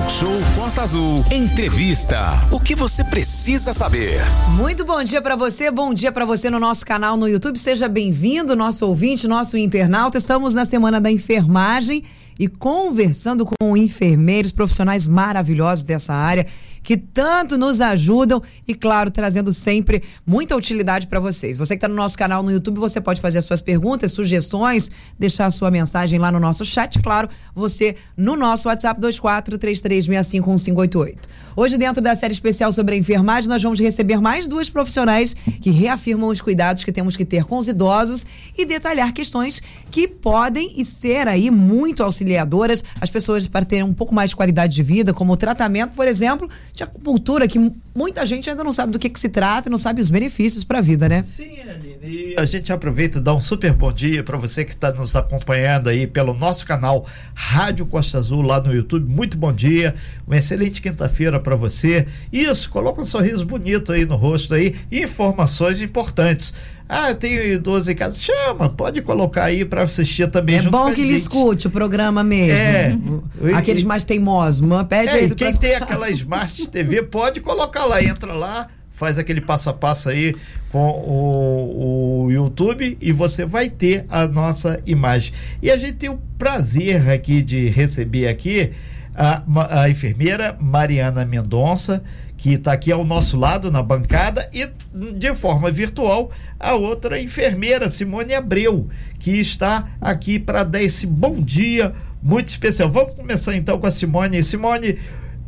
Talk Show Costa Azul. Entrevista. O que você precisa saber? Muito bom dia para você, bom dia para você no nosso canal no YouTube. Seja bem-vindo, nosso ouvinte, nosso internauta. Estamos na semana da enfermagem e conversando com enfermeiros, profissionais maravilhosos dessa área que tanto nos ajudam e, claro, trazendo sempre muita utilidade para vocês. Você que está no nosso canal no YouTube, você pode fazer as suas perguntas, sugestões, deixar a sua mensagem lá no nosso chat, claro, você no nosso WhatsApp 2433651588. Hoje, dentro da série especial sobre a enfermagem, nós vamos receber mais duas profissionais que reafirmam os cuidados que temos que ter com os idosos e detalhar questões que podem e ser aí muito auxiliadoras as pessoas para terem um pouco mais de qualidade de vida, como o tratamento, por exemplo, de acupuntura, que muita gente ainda não sabe do que, que se trata e não sabe os benefícios para a vida, né? Sim, Aline. E a gente aproveita e dá um super bom dia para você que está nos acompanhando aí pelo nosso canal Rádio Costa Azul lá no YouTube. Muito bom dia, uma excelente quinta-feira para você. Isso, coloca um sorriso bonito aí no rosto aí, informações importantes. Ah, eu tenho idoso em casa. Chama, pode colocar aí para assistir também. É bom que ele escute o programa mesmo. É. Aqueles mais teimosos. Pede é, aí quem tem aquela Smart TV pode colocar lá, entra lá, faz aquele passo a passo aí com o, o YouTube e você vai ter a nossa imagem. E a gente tem o prazer aqui de receber aqui a, a enfermeira Mariana Mendonça, que está aqui ao nosso lado na bancada, e de forma virtual a outra enfermeira, Simone Abreu, que está aqui para dar esse bom dia muito especial. Vamos começar então com a Simone. Simone,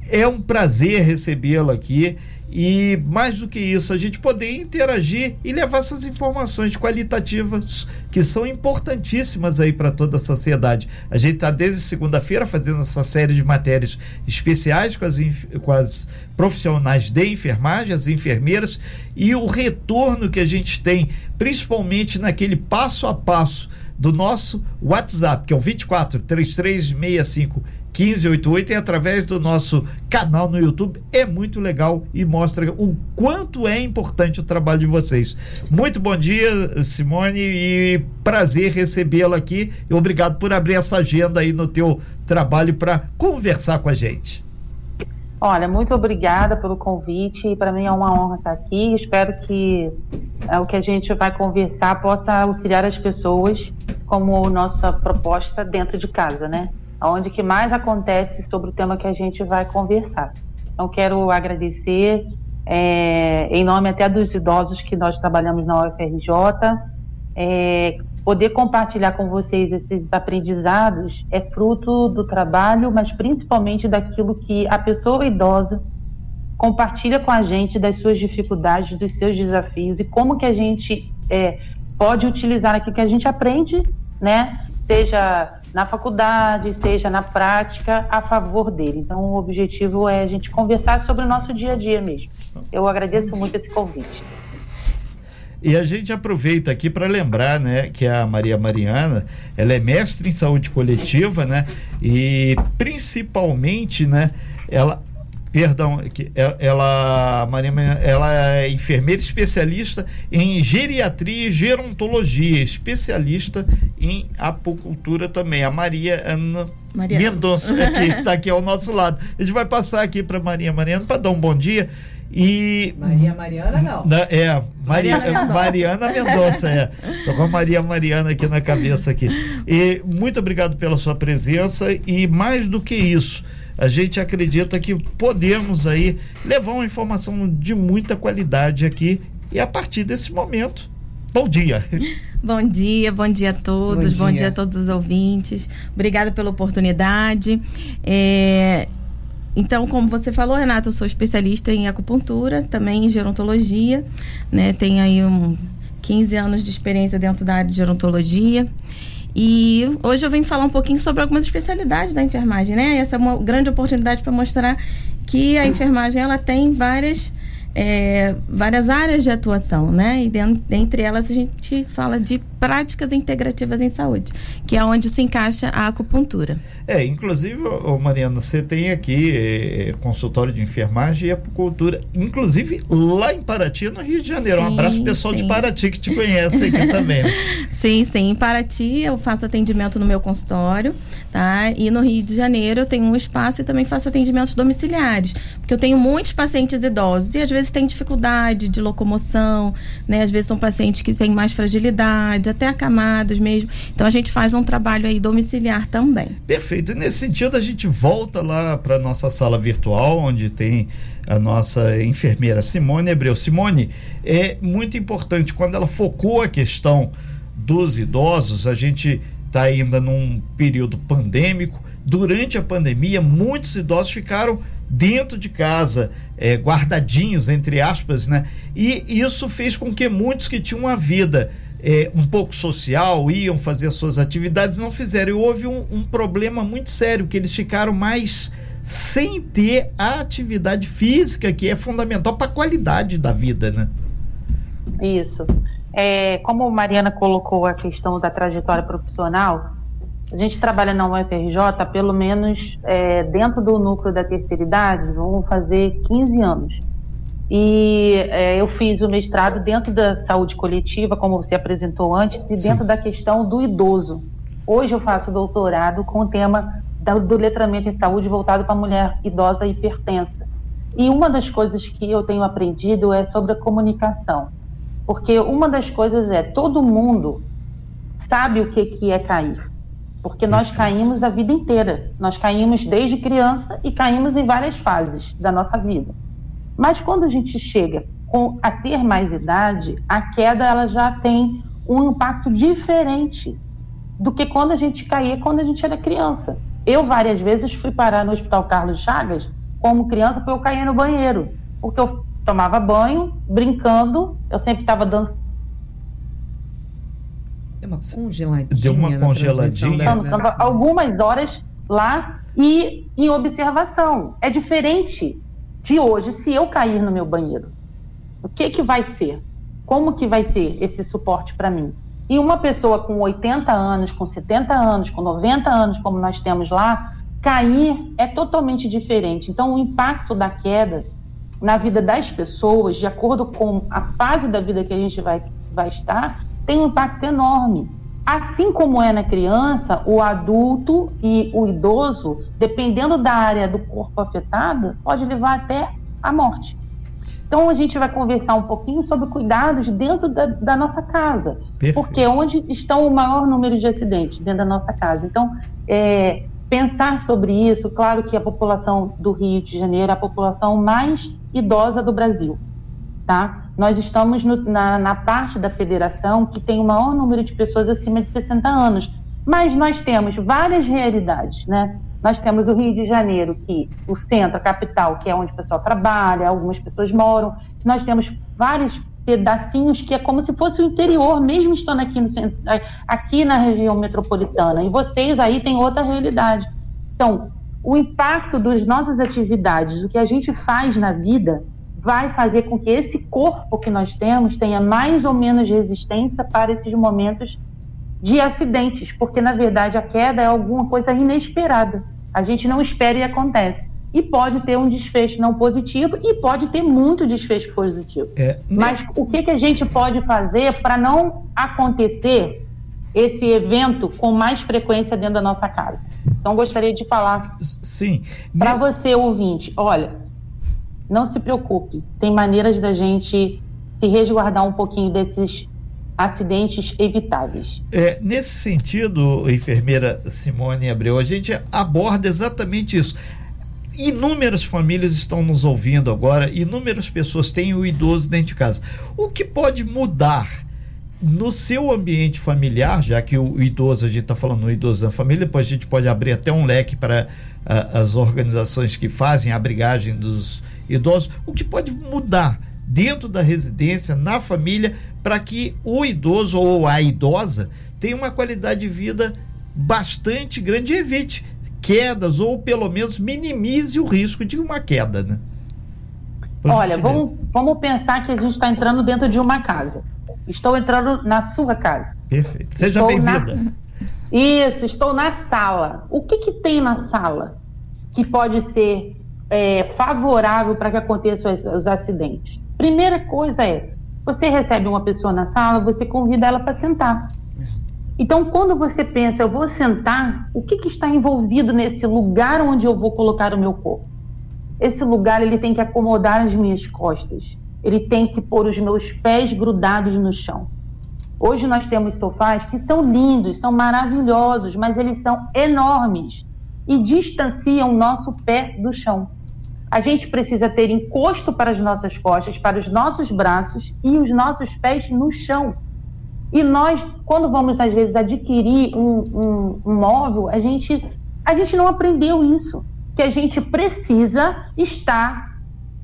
é um prazer recebê-la aqui e mais do que isso, a gente poder interagir e levar essas informações qualitativas que são importantíssimas aí para toda a sociedade. A gente está desde segunda-feira fazendo essa série de matérias especiais com as, com as profissionais de enfermagem, as enfermeiras, e o retorno que a gente tem, principalmente naquele passo a passo do nosso WhatsApp, que é o 24 3365 1588 e através do nosso canal no YouTube. É muito legal e mostra o quanto é importante o trabalho de vocês. Muito bom dia, Simone, e prazer recebê-la aqui. E obrigado por abrir essa agenda aí no teu trabalho para conversar com a gente. Olha, muito obrigada pelo convite. Para mim é uma honra estar aqui. Espero que é, o que a gente vai conversar possa auxiliar as pessoas como nossa proposta dentro de casa, né? Onde que mais acontece sobre o tema que a gente vai conversar. Então, quero agradecer, é, em nome até dos idosos que nós trabalhamos na UFRJ, é, poder compartilhar com vocês esses aprendizados é fruto do trabalho, mas principalmente daquilo que a pessoa idosa compartilha com a gente das suas dificuldades, dos seus desafios e como que a gente é, pode utilizar aquilo que a gente aprende, né? Seja na faculdade, seja na prática, a favor dele. Então, o objetivo é a gente conversar sobre o nosso dia a dia mesmo. Eu agradeço muito esse convite. E a gente aproveita aqui para lembrar, né, que a Maria Mariana, ela é mestre em saúde coletiva, né, e principalmente, né, ela perdão, que é, ela, Maria, ela é enfermeira especialista em geriatria e gerontologia, especialista em apocultura também. A Maria Ana Maria. Mendonça, que está aqui ao nosso lado. A gente vai passar aqui para Maria Mariana para dar um bom dia. E. Maria Mariana, não. Na, é, Maria, Mariana, Mariana Mendonça, é. Tô com a Maria Mariana aqui na cabeça aqui. E muito obrigado pela sua presença e mais do que isso a gente acredita que podemos aí levar uma informação de muita qualidade aqui e a partir desse momento. Bom dia. Bom dia, bom dia a todos, bom dia, bom dia a todos os ouvintes. Obrigada pela oportunidade. É, então, como você falou, Renato, eu sou especialista em acupuntura, também em gerontologia, né? Tenho aí um 15 anos de experiência dentro da área de gerontologia. E hoje eu venho falar um pouquinho sobre algumas especialidades da enfermagem, né? Essa é uma grande oportunidade para mostrar que a enfermagem ela tem várias é, várias áreas de atuação, né? E dentro, dentre elas a gente fala de práticas integrativas em saúde, que é onde se encaixa a acupuntura. É, inclusive, ô Mariana, você tem aqui é, consultório de enfermagem e acupuntura, inclusive lá em Paraty, no Rio de Janeiro. Sim, um abraço pessoal sim. de Paraty que te conhece aqui também. Sim, sim. Em Paraty eu faço atendimento no meu consultório, tá? E no Rio de Janeiro eu tenho um espaço e também faço atendimentos domiciliares, porque eu tenho muitos pacientes idosos e às vezes têm dificuldade de locomoção, né? Às vezes são pacientes que têm mais fragilidade, até acamados mesmo. Então a gente faz um trabalho aí domiciliar também. Perfeito. E nesse sentido a gente volta lá para nossa sala virtual, onde tem a nossa enfermeira Simone Abreu. Simone, é muito importante quando ela focou a questão dos idosos, a gente está ainda num período pandêmico. Durante a pandemia, muitos idosos ficaram dentro de casa, é, guardadinhos, entre aspas, né? E isso fez com que muitos que tinham uma vida é, um pouco social, iam fazer suas atividades, não fizeram. E houve um, um problema muito sério, que eles ficaram mais sem ter a atividade física, que é fundamental para a qualidade da vida, né? Isso. É, como a Mariana colocou a questão da trajetória profissional, a gente trabalha na UFRJ pelo menos é, dentro do núcleo da terceira idade, vamos fazer 15 anos. E é, eu fiz o mestrado dentro da saúde coletiva, como você apresentou antes, e dentro Sim. da questão do idoso. Hoje eu faço doutorado com o tema do letramento em saúde voltado para a mulher idosa hipertensa. E uma das coisas que eu tenho aprendido é sobre a comunicação. Porque uma das coisas é, todo mundo sabe o que, que é cair. Porque nós caímos a vida inteira. Nós caímos desde criança e caímos em várias fases da nossa vida. Mas quando a gente chega com, a ter mais idade, a queda ela já tem um impacto diferente do que quando a gente caía quando a gente era criança. Eu várias vezes fui parar no Hospital Carlos Chagas como criança porque eu caía no banheiro, porque eu tomava banho, brincando, eu sempre estava dançando. Deu uma congeladinha. Deu uma congeladinha. Né? Algumas horas lá e em observação. É diferente de hoje se eu cair no meu banheiro. O que que vai ser? Como que vai ser esse suporte para mim? E uma pessoa com 80 anos, com 70 anos, com 90 anos, como nós temos lá, cair é totalmente diferente. Então, o impacto da queda na vida das pessoas, de acordo com a fase da vida que a gente vai, vai estar, tem um impacto enorme. Assim como é na criança, o adulto e o idoso, dependendo da área do corpo afetada, pode levar até a morte. Então a gente vai conversar um pouquinho sobre cuidados dentro da, da nossa casa, Perfeito. porque onde estão o maior número de acidentes dentro da nossa casa. Então é, pensar sobre isso, claro que a população do Rio de Janeiro é a população mais idosa do Brasil, tá? Nós estamos no, na, na parte da federação que tem o maior número de pessoas acima de 60 anos, mas nós temos várias realidades, né? Nós temos o Rio de Janeiro, que o centro, a capital, que é onde o pessoal trabalha, algumas pessoas moram. Nós temos vários pedacinhos que é como se fosse o interior, mesmo estando aqui, no centro, aqui na região metropolitana. E vocês aí têm outra realidade. Então, o impacto das nossas atividades, o que a gente faz na vida, vai fazer com que esse corpo que nós temos tenha mais ou menos resistência para esses momentos de acidentes, porque na verdade a queda é alguma coisa inesperada. A gente não espera e acontece. E pode ter um desfecho não positivo e pode ter muito desfecho positivo. É, Mas o que, que a gente pode fazer para não acontecer esse evento com mais frequência dentro da nossa casa? Então, gostaria de falar. Sim. Para você, ouvinte, olha, não se preocupe, tem maneiras da gente se resguardar um pouquinho desses acidentes evitáveis. É, nesse sentido, enfermeira Simone Abreu, a gente aborda exatamente isso. Inúmeras famílias estão nos ouvindo agora, inúmeras pessoas têm o idoso dentro de casa. O que pode mudar no seu ambiente familiar, já que o idoso, a gente está falando do idoso da família, depois a gente pode abrir até um leque para uh, as organizações que fazem a abrigagem dos idosos, o que pode mudar dentro da residência, na família, para que o idoso ou a idosa tenha uma qualidade de vida bastante grande e evite quedas ou pelo menos minimize o risco de uma queda, né? Por Olha, vamos, vamos pensar que a gente está entrando dentro de uma casa. Estou entrando na sua casa. Perfeito. Seja bem-vinda. Na... Isso, estou na sala. O que, que tem na sala que pode ser é, favorável para que aconteçam os, os acidentes? Primeira coisa é, você recebe uma pessoa na sala, você convida ela para sentar. Então, quando você pensa, eu vou sentar, o que, que, está envolvido nesse lugar onde eu vou colocar o meu corpo? Esse lugar ele tem que acomodar as minhas costas, ele tem que pôr os meus pés grudados no chão. Hoje nós temos sofás que são lindos, são maravilhosos, mas eles são enormes e distanciam o nosso pé do chão. A gente precisa ter encosto para as nossas costas, para os nossos braços e os nossos pés no chão. E nós, quando vamos às vezes adquirir um, um, um móvel, a gente, a gente não aprendeu isso, que a gente precisa estar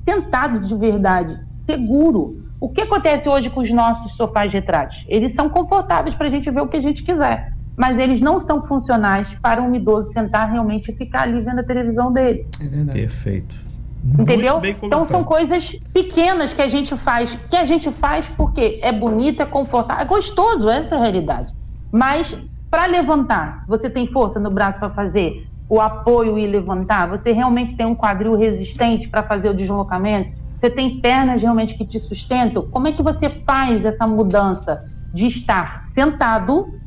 sentado de verdade, seguro. O que acontece hoje com os nossos sofás retráteis? Eles são confortáveis para a gente ver o que a gente quiser, mas eles não são funcionais para um idoso sentar realmente e ficar ali vendo a televisão dele. É verdade. Perfeito. Entendeu? Então são coisas pequenas que a gente faz, que a gente faz porque é bonito, é confortável, é gostoso, essa é a realidade. Mas para levantar, você tem força no braço para fazer o apoio e levantar? Você realmente tem um quadril resistente para fazer o deslocamento? Você tem pernas realmente que te sustentam? Como é que você faz essa mudança de estar sentado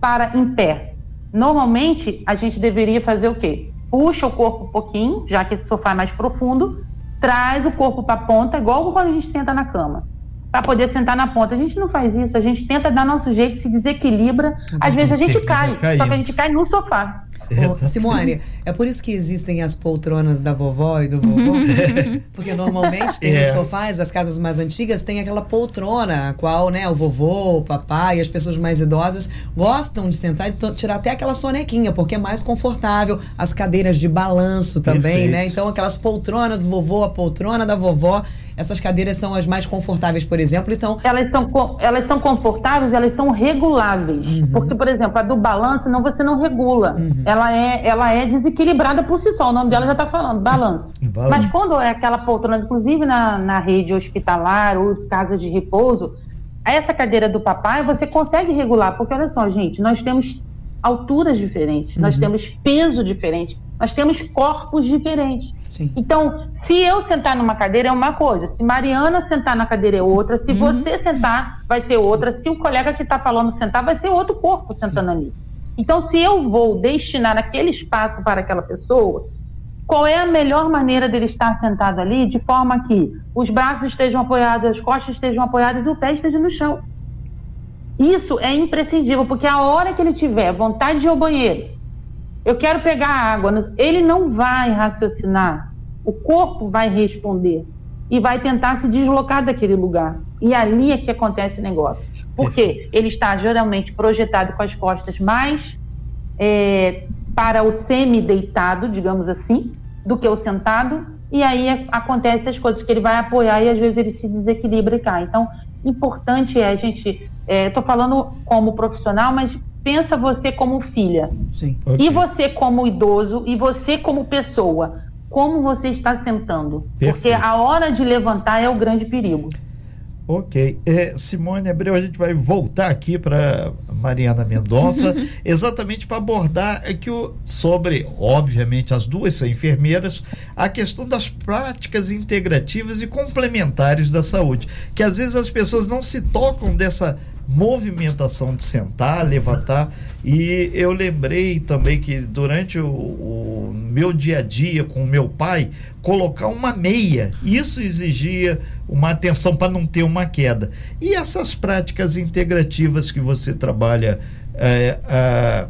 para em pé? Normalmente a gente deveria fazer o quê? Puxa o corpo um pouquinho, já que esse sofá é mais profundo, traz o corpo para a ponta, igual quando a gente senta na cama. Para poder sentar na ponta. A gente não faz isso, a gente tenta dar nosso jeito, se desequilibra. Às vezes a gente cai, só que a gente cai no sofá. Ô, Simone, é por isso que existem as poltronas da vovó e do vovô? Porque normalmente tem é. os sofás, as casas mais antigas tem aquela poltrona, a qual né, o vovô, o papai e as pessoas mais idosas gostam de sentar e tirar até aquela sonequinha, porque é mais confortável. As cadeiras de balanço também, né? Perfeito. né? Então aquelas poltronas do vovô, a poltrona da vovó essas cadeiras são as mais confortáveis, por exemplo, então... Elas são, elas são confortáveis, elas são reguláveis. Uhum. Porque, por exemplo, a do balanço, não, você não regula. Uhum. Ela, é, ela é desequilibrada por si só. O nome dela já está falando, balanço. Mas quando é aquela poltrona, inclusive na, na rede hospitalar ou casa de repouso, essa cadeira do papai você consegue regular. Porque, olha só, gente, nós temos alturas diferentes, uhum. nós temos peso diferente. Nós temos corpos diferentes. Sim. Então, se eu sentar numa cadeira é uma coisa, se Mariana sentar na cadeira é outra, se uhum. você sentar vai ser outra, se o colega que está falando sentar vai ser outro corpo sentando Sim. ali. Então, se eu vou destinar aquele espaço para aquela pessoa, qual é a melhor maneira dele estar sentado ali de forma que os braços estejam apoiados, as costas estejam apoiadas e o pé esteja no chão? Isso é imprescindível, porque a hora que ele tiver vontade de ir ao banheiro, eu quero pegar água. Ele não vai raciocinar. O corpo vai responder e vai tentar se deslocar daquele lugar. E ali é que acontece o negócio. Porque ele está geralmente projetado com as costas mais é, para o semi-deitado, digamos assim, do que o sentado. E aí é, acontece as coisas que ele vai apoiar e às vezes ele se desequilibra e cai. Então, importante é a gente. Estou é, falando como profissional, mas pensa você como filha. Sim. Okay. E você como idoso, e você como pessoa. Como você está sentando? Perfeito. Porque a hora de levantar é o grande perigo. Ok. É, Simone Abreu, a gente vai voltar aqui para Mariana Mendonça, exatamente para abordar aqui o, sobre, obviamente, as duas são enfermeiras, a questão das práticas integrativas e complementares da saúde. Que às vezes as pessoas não se tocam dessa movimentação de sentar, levantar. E eu lembrei também que durante o, o meu dia a dia com meu pai, colocar uma meia, isso exigia uma atenção para não ter uma queda. E essas práticas integrativas que você trabalha é, é,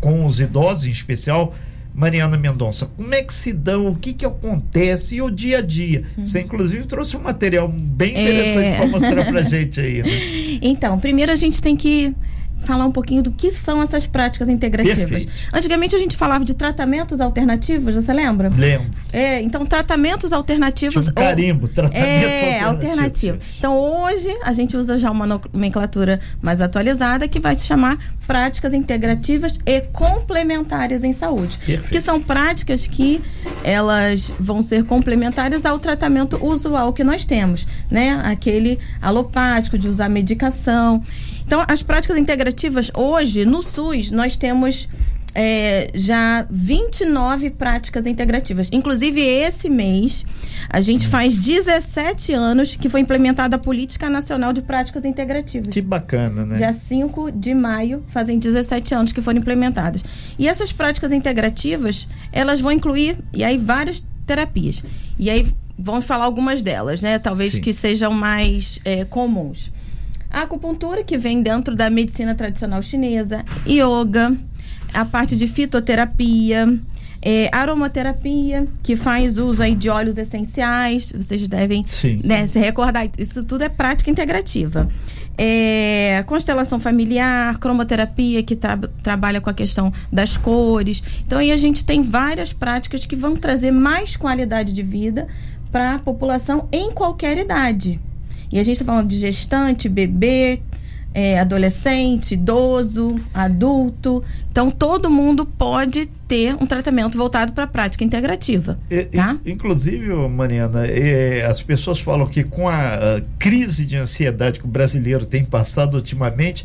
com os idosos em especial, Mariana Mendonça, como é que se dão, o que que acontece e o dia a dia? Uhum. Você inclusive trouxe um material bem interessante é... para mostrar para gente aí. Né? Então, primeiro a gente tem que falar um pouquinho do que são essas práticas integrativas. Perfeito. Antigamente a gente falava de tratamentos alternativos, você lembra? Lembro. É, então tratamentos alternativos. Tinha um carimbo, tratamentos é, alternativos. alternativo. Então hoje a gente usa já uma nomenclatura mais atualizada que vai se chamar práticas integrativas e complementares em saúde. Perfeito. Que são práticas que elas vão ser complementares ao tratamento usual que nós temos, né? Aquele alopático de usar medicação. Então, as práticas integrativas hoje no SUS nós temos é, já 29 práticas integrativas. Inclusive, esse mês, a gente faz 17 anos que foi implementada a Política Nacional de Práticas Integrativas. Que bacana, né? Dia 5 de maio, fazem 17 anos que foram implementadas. E essas práticas integrativas, elas vão incluir, e aí, várias terapias. E aí, vamos falar algumas delas, né? Talvez Sim. que sejam mais é, comuns. A acupuntura, que vem dentro da medicina tradicional chinesa, yoga, a parte de fitoterapia, é, aromaterapia, que faz uso aí de óleos essenciais, vocês devem né, se recordar, isso tudo é prática integrativa. É, constelação familiar, cromoterapia, que tra trabalha com a questão das cores. Então, aí a gente tem várias práticas que vão trazer mais qualidade de vida para a população em qualquer idade. E a gente está falando de gestante, bebê, é, adolescente, idoso, adulto. Então, todo mundo pode ter um tratamento voltado para a prática integrativa. E- tá? in- Inclusive, Mariana, as pessoas falam que com a, a crise de ansiedade que o brasileiro tem passado ultimamente,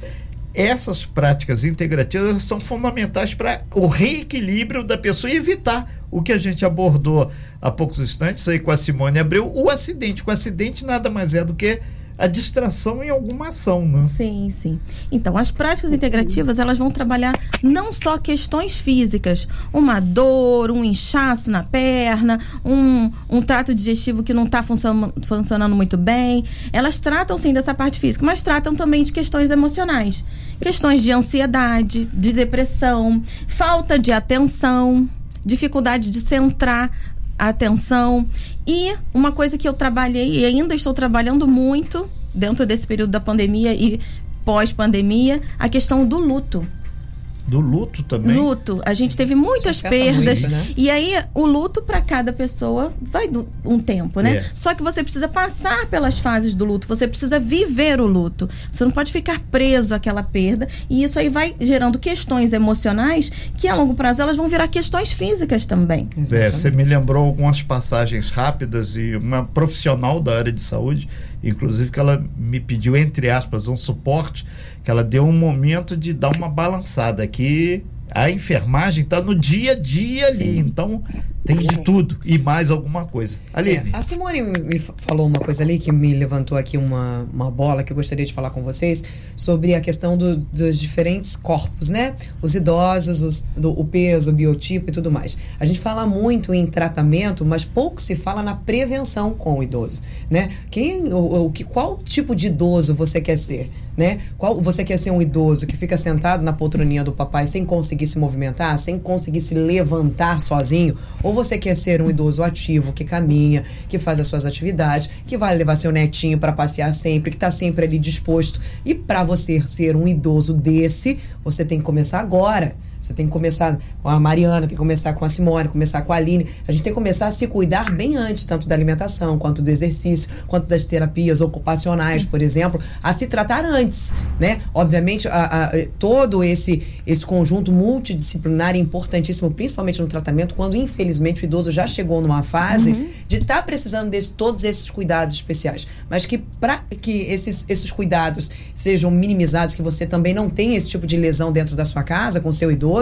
essas práticas integrativas são fundamentais para o reequilíbrio da pessoa e evitar o que a gente abordou há poucos instantes aí com a Simone Abreu, o acidente. O acidente nada mais é do que a distração em alguma ação, né? Sim, sim. Então, as práticas integrativas, elas vão trabalhar não só questões físicas, uma dor, um inchaço na perna, um, um trato digestivo que não está funcionando muito bem. Elas tratam, sim, dessa parte física, mas tratam também de questões emocionais. Questões de ansiedade, de depressão, falta de atenção, dificuldade de centrar a atenção. E uma coisa que eu trabalhei e ainda estou trabalhando muito dentro desse período da pandemia e pós-pandemia, a questão do luto. Do luto também. Luto. A gente teve muitas afeta perdas. muito, né? E aí, o luto para cada pessoa vai um tempo, né? É. Só que você precisa passar pelas fases do luto. Você precisa viver o luto. Você não pode ficar preso àquela perda. E isso aí vai gerando questões emocionais que, a longo prazo, elas vão virar questões físicas também. É, você me lembrou algumas passagens rápidas e uma profissional da área de saúde, inclusive que ela me pediu, entre aspas, um suporte, que ela deu um momento de dar uma balançada, que a enfermagem está no dia a dia ali, então tem de tudo e mais alguma coisa. Aline, É, a Simone me falou uma coisa ali que me levantou aqui uma, uma bola que eu gostaria de falar com vocês sobre a questão do- dos diferentes corpos, né? Os idosos, os- do- o peso, o biotipo e tudo mais. A gente fala muito em tratamento, mas pouco se fala na prevenção com o idoso, né? Quem, o, o que, qual tipo de idoso você quer ser, né? Qual, você quer ser um idoso que fica sentado na poltroninha do papai sem conseguir se movimentar, sem conseguir se levantar sozinho? Ou você quer ser um idoso ativo, que caminha, que faz as suas atividades, que vai levar seu netinho para passear sempre, que está sempre ali disposto? E para você ser um idoso desse, você tem que começar agora. Você tem que começar com a Mariana, tem que começar com a Simone, começar com a Aline. A gente tem que começar a se cuidar bem antes, tanto da alimentação, quanto do exercício, quanto das terapias ocupacionais, por exemplo, a se tratar antes, né? Obviamente, a- a- todo esse, esse conjunto multidisciplinar é importantíssimo, principalmente no tratamento, quando infelizmente o idoso já chegou numa fase de estar precisando de todos esses cuidados especiais. Mas que para que esses, esses cuidados sejam minimizados, que você também não tenha esse tipo de lesão dentro da sua casa com o seu idoso,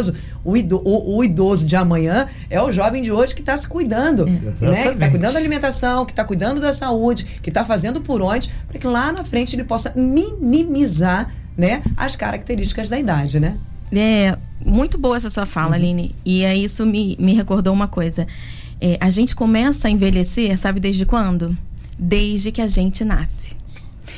o, ido, o, o idoso de amanhã é o jovem de hoje que está se cuidando, né? Que está cuidando da alimentação, que está cuidando da saúde, que está fazendo por onde, para que lá na frente ele possa minimizar, né, as características da idade, né? É, muito boa essa sua fala, Aline. E aí isso me, me recordou uma coisa. É, a gente começa a envelhecer, sabe desde quando? Desde que a gente nasce.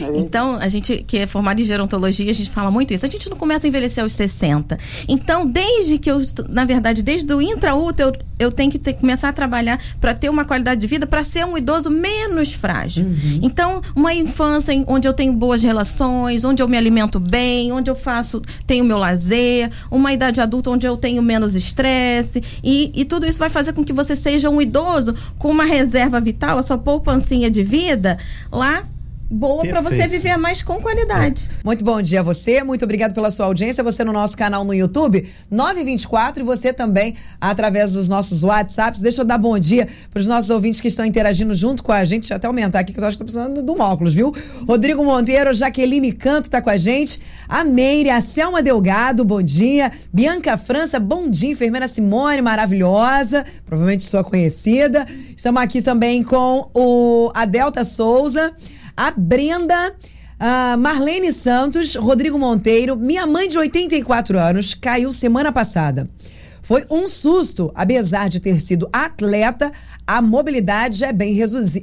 É então, a gente que é formado em gerontologia, a gente fala muito isso. A gente não começa a envelhecer aos 60. Então, desde que eu, na verdade, desde o intraútero, eu, eu tenho que ter, começar a trabalhar para ter uma qualidade de vida, para ser um idoso menos frágil. Uhum. Então, uma infância onde eu tenho boas relações, onde eu me alimento bem, onde eu faço, tenho meu lazer, uma idade adulta onde eu tenho menos estresse, e, e tudo isso vai fazer com que você seja um idoso com uma reserva vital, a sua poupancinha de vida lá boa para você viver mais com qualidade. Muito bom dia a você, muito obrigado pela sua audiência, você no nosso canal no YouTube, 924 e você também através dos nossos WhatsApps. Deixa eu dar bom dia para os nossos ouvintes que estão interagindo junto com a gente, deixa eu até aumentar aqui que eu acho que tô precisando do óculos, viu? Rodrigo Monteiro, Jaqueline Canto tá com a gente, a Meire, a Selma Delgado, bom dia, Bianca França, bom dia, enfermeira Simone, maravilhosa, provavelmente sua conhecida. Estamos aqui também com o a Delta Souza, a Brenda. Uh, Marlene Santos, Rodrigo Monteiro, minha mãe de 84 anos, caiu semana passada. Foi um susto, apesar de ter sido atleta, a mobilidade é bem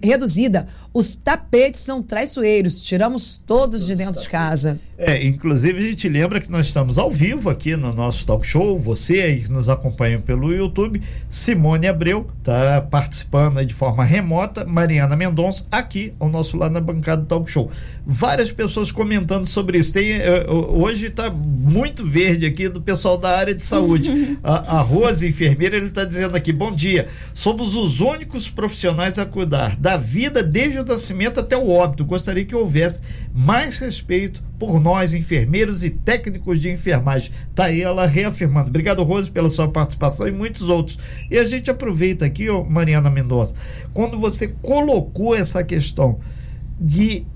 reduzida. Os tapetes são traiçoeiros, tiramos todos de dentro de casa. É, inclusive a gente lembra que nós estamos ao vivo aqui no nosso talk show. Você aí que nos acompanha pelo YouTube, Simone Abreu está participando de forma remota, Mariana Mendonça aqui ao nosso lado na bancada do talk show. Várias pessoas comentando sobre isso. Tem, uh, hoje está muito verde aqui do pessoal da área de saúde. a, a Rose, enfermeira, ele está dizendo aqui: bom dia. Somos os únicos profissionais a cuidar da vida desde o nascimento até o óbito. Gostaria que houvesse mais respeito por nós, enfermeiros e técnicos de enfermagem. Tá aí ela reafirmando. Obrigado, Rose, pela sua participação e muitos outros. E a gente aproveita aqui, ó, Mariana Mendonça, quando você colocou essa questão de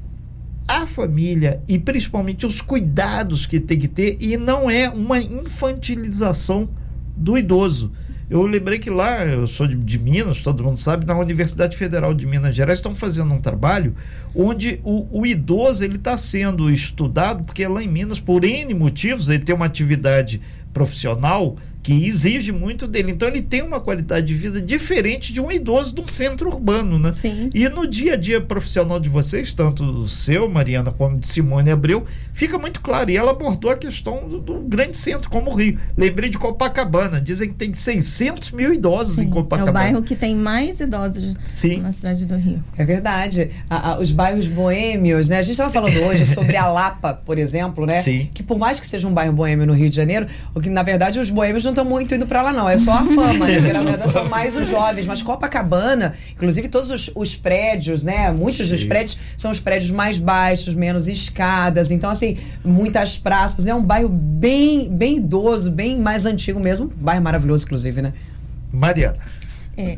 a família e principalmente os cuidados que tem que ter e não é uma infantilização do idoso. Eu lembrei que lá, eu sou de, de, Minas, todo mundo sabe, na Universidade Federal de Minas Gerais estão fazendo um trabalho onde o, o idoso ele está sendo estudado, porque lá em Minas, por N motivos, ele tem uma atividade profissional que exige muito dele. Então ele tem uma qualidade de vida diferente de um idoso de um centro urbano, né? Sim. E no dia a dia profissional de vocês, tanto o seu, Mariana, como de Simone Abreu, fica muito claro. E ela abordou a questão do, do grande centro como o Rio. Lembrei de Copacabana. Dizem que tem 600 mil idosos Sim. em Copacabana. É o bairro que tem mais idosos Sim. na cidade do Rio. É verdade. A, a, os bairros boêmios, né? A gente estava falando hoje sobre a Lapa, por exemplo, né? Sim. Que por mais que seja um bairro boêmio no Rio de Janeiro, o que na verdade os boêmios não estão muito indo para lá, não. É só a fama, né? Na verdade, são mais os jovens. Mas Copacabana, inclusive todos os, os prédios, né? Muitos Sim. dos prédios são os prédios mais baixos, menos escadas. Então, assim, muitas praças. É um bairro bem, bem idoso, bem mais antigo mesmo. Um bairro maravilhoso, inclusive, né? Mariana. É,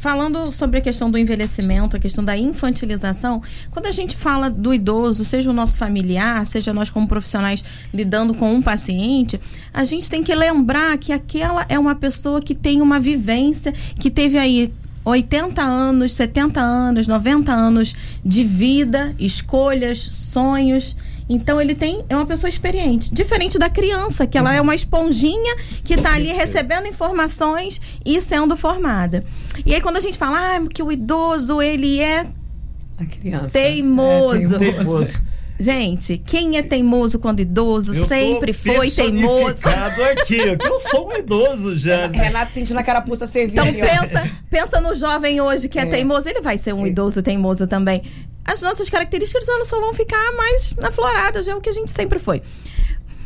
falando sobre a questão do envelhecimento, a questão da infantilização, quando a gente fala do idoso, seja o nosso familiar, seja nós como profissionais lidando com um paciente, a gente tem que lembrar que aquela é uma pessoa que tem uma vivência, que teve aí 80 anos, 70 anos, 90 anos de vida, escolhas, sonhos. Então ele tem é uma pessoa experiente, diferente da criança, que ela é uma esponjinha que está ali recebendo informações e sendo formada. E aí quando a gente fala ah, que o idoso ele é criança. teimoso. É, teimoso. Gente, quem é teimoso quando idoso eu sempre foi teimoso. aqui, eu sou um idoso já. Né? Renato sentindo a carapuça servir. Então pensa, pensa no jovem hoje que é, é, teimoso, ele vai ser um idoso teimoso também as nossas características elas só vão ficar mais afloradas, é o que a gente sempre foi.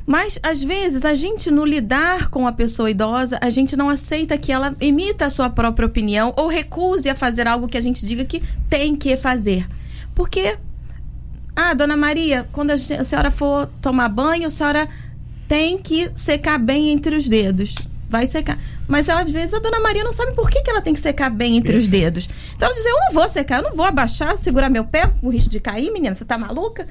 Mas, às vezes, a gente, no lidar com a pessoa idosa, a gente não aceita que ela emita a sua própria opinião ou recuse a fazer algo que a gente diga que tem que fazer. Porque, ah, dona Maria, quando a senhora for tomar banho, a senhora tem que secar bem entre os dedos. Vai secar. Mas ela, às vezes, a dona Maria não sabe por que, que ela tem que secar bem entre os dedos. Então ela diz: Eu não vou secar, eu não vou abaixar, segurar meu pé, com risco de cair, menina, você tá maluca?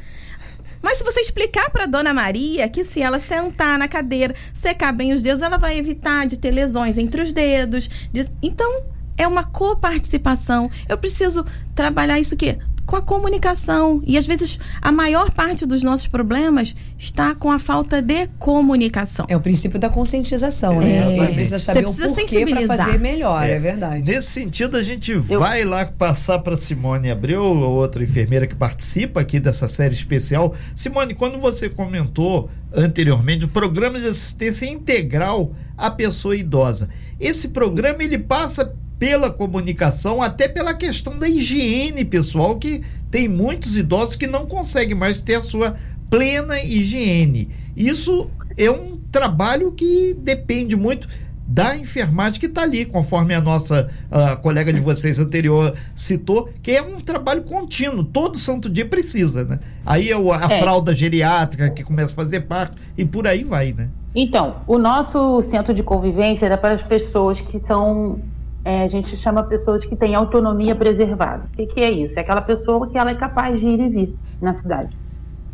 Mas se você explicar para dona Maria que se ela sentar na cadeira, secar bem os dedos, ela vai evitar de ter lesões entre os dedos. De... Então, é uma coparticipação. Eu preciso trabalhar isso que com a comunicação. E às vezes a maior parte dos nossos problemas está com a falta de comunicação. É o princípio da conscientização, né? É. Precisa saber precisa o porquê para fazer melhor, é. é. verdade. Nesse sentido, a gente Eu... vai lá passar para Simone Abreu, outra enfermeira que participa aqui dessa série especial. Simone, quando você comentou anteriormente o programa de assistência integral à pessoa idosa, esse programa ele passa pela comunicação, até pela questão da higiene pessoal, que tem muitos idosos que não conseguem mais ter a sua plena higiene. Isso é um trabalho que depende muito da enfermagem que está ali, conforme a nossa a colega de vocês anterior citou, que é um trabalho contínuo, todo santo dia precisa, né? Aí é a é. fralda geriátrica que começa a fazer parte e por aí vai, né? Então, o nosso centro de convivência é para as pessoas que são é, a gente chama pessoas que têm autonomia preservada. O que, que, é isso? É aquela pessoa que ela é capaz de ir e vir na cidade.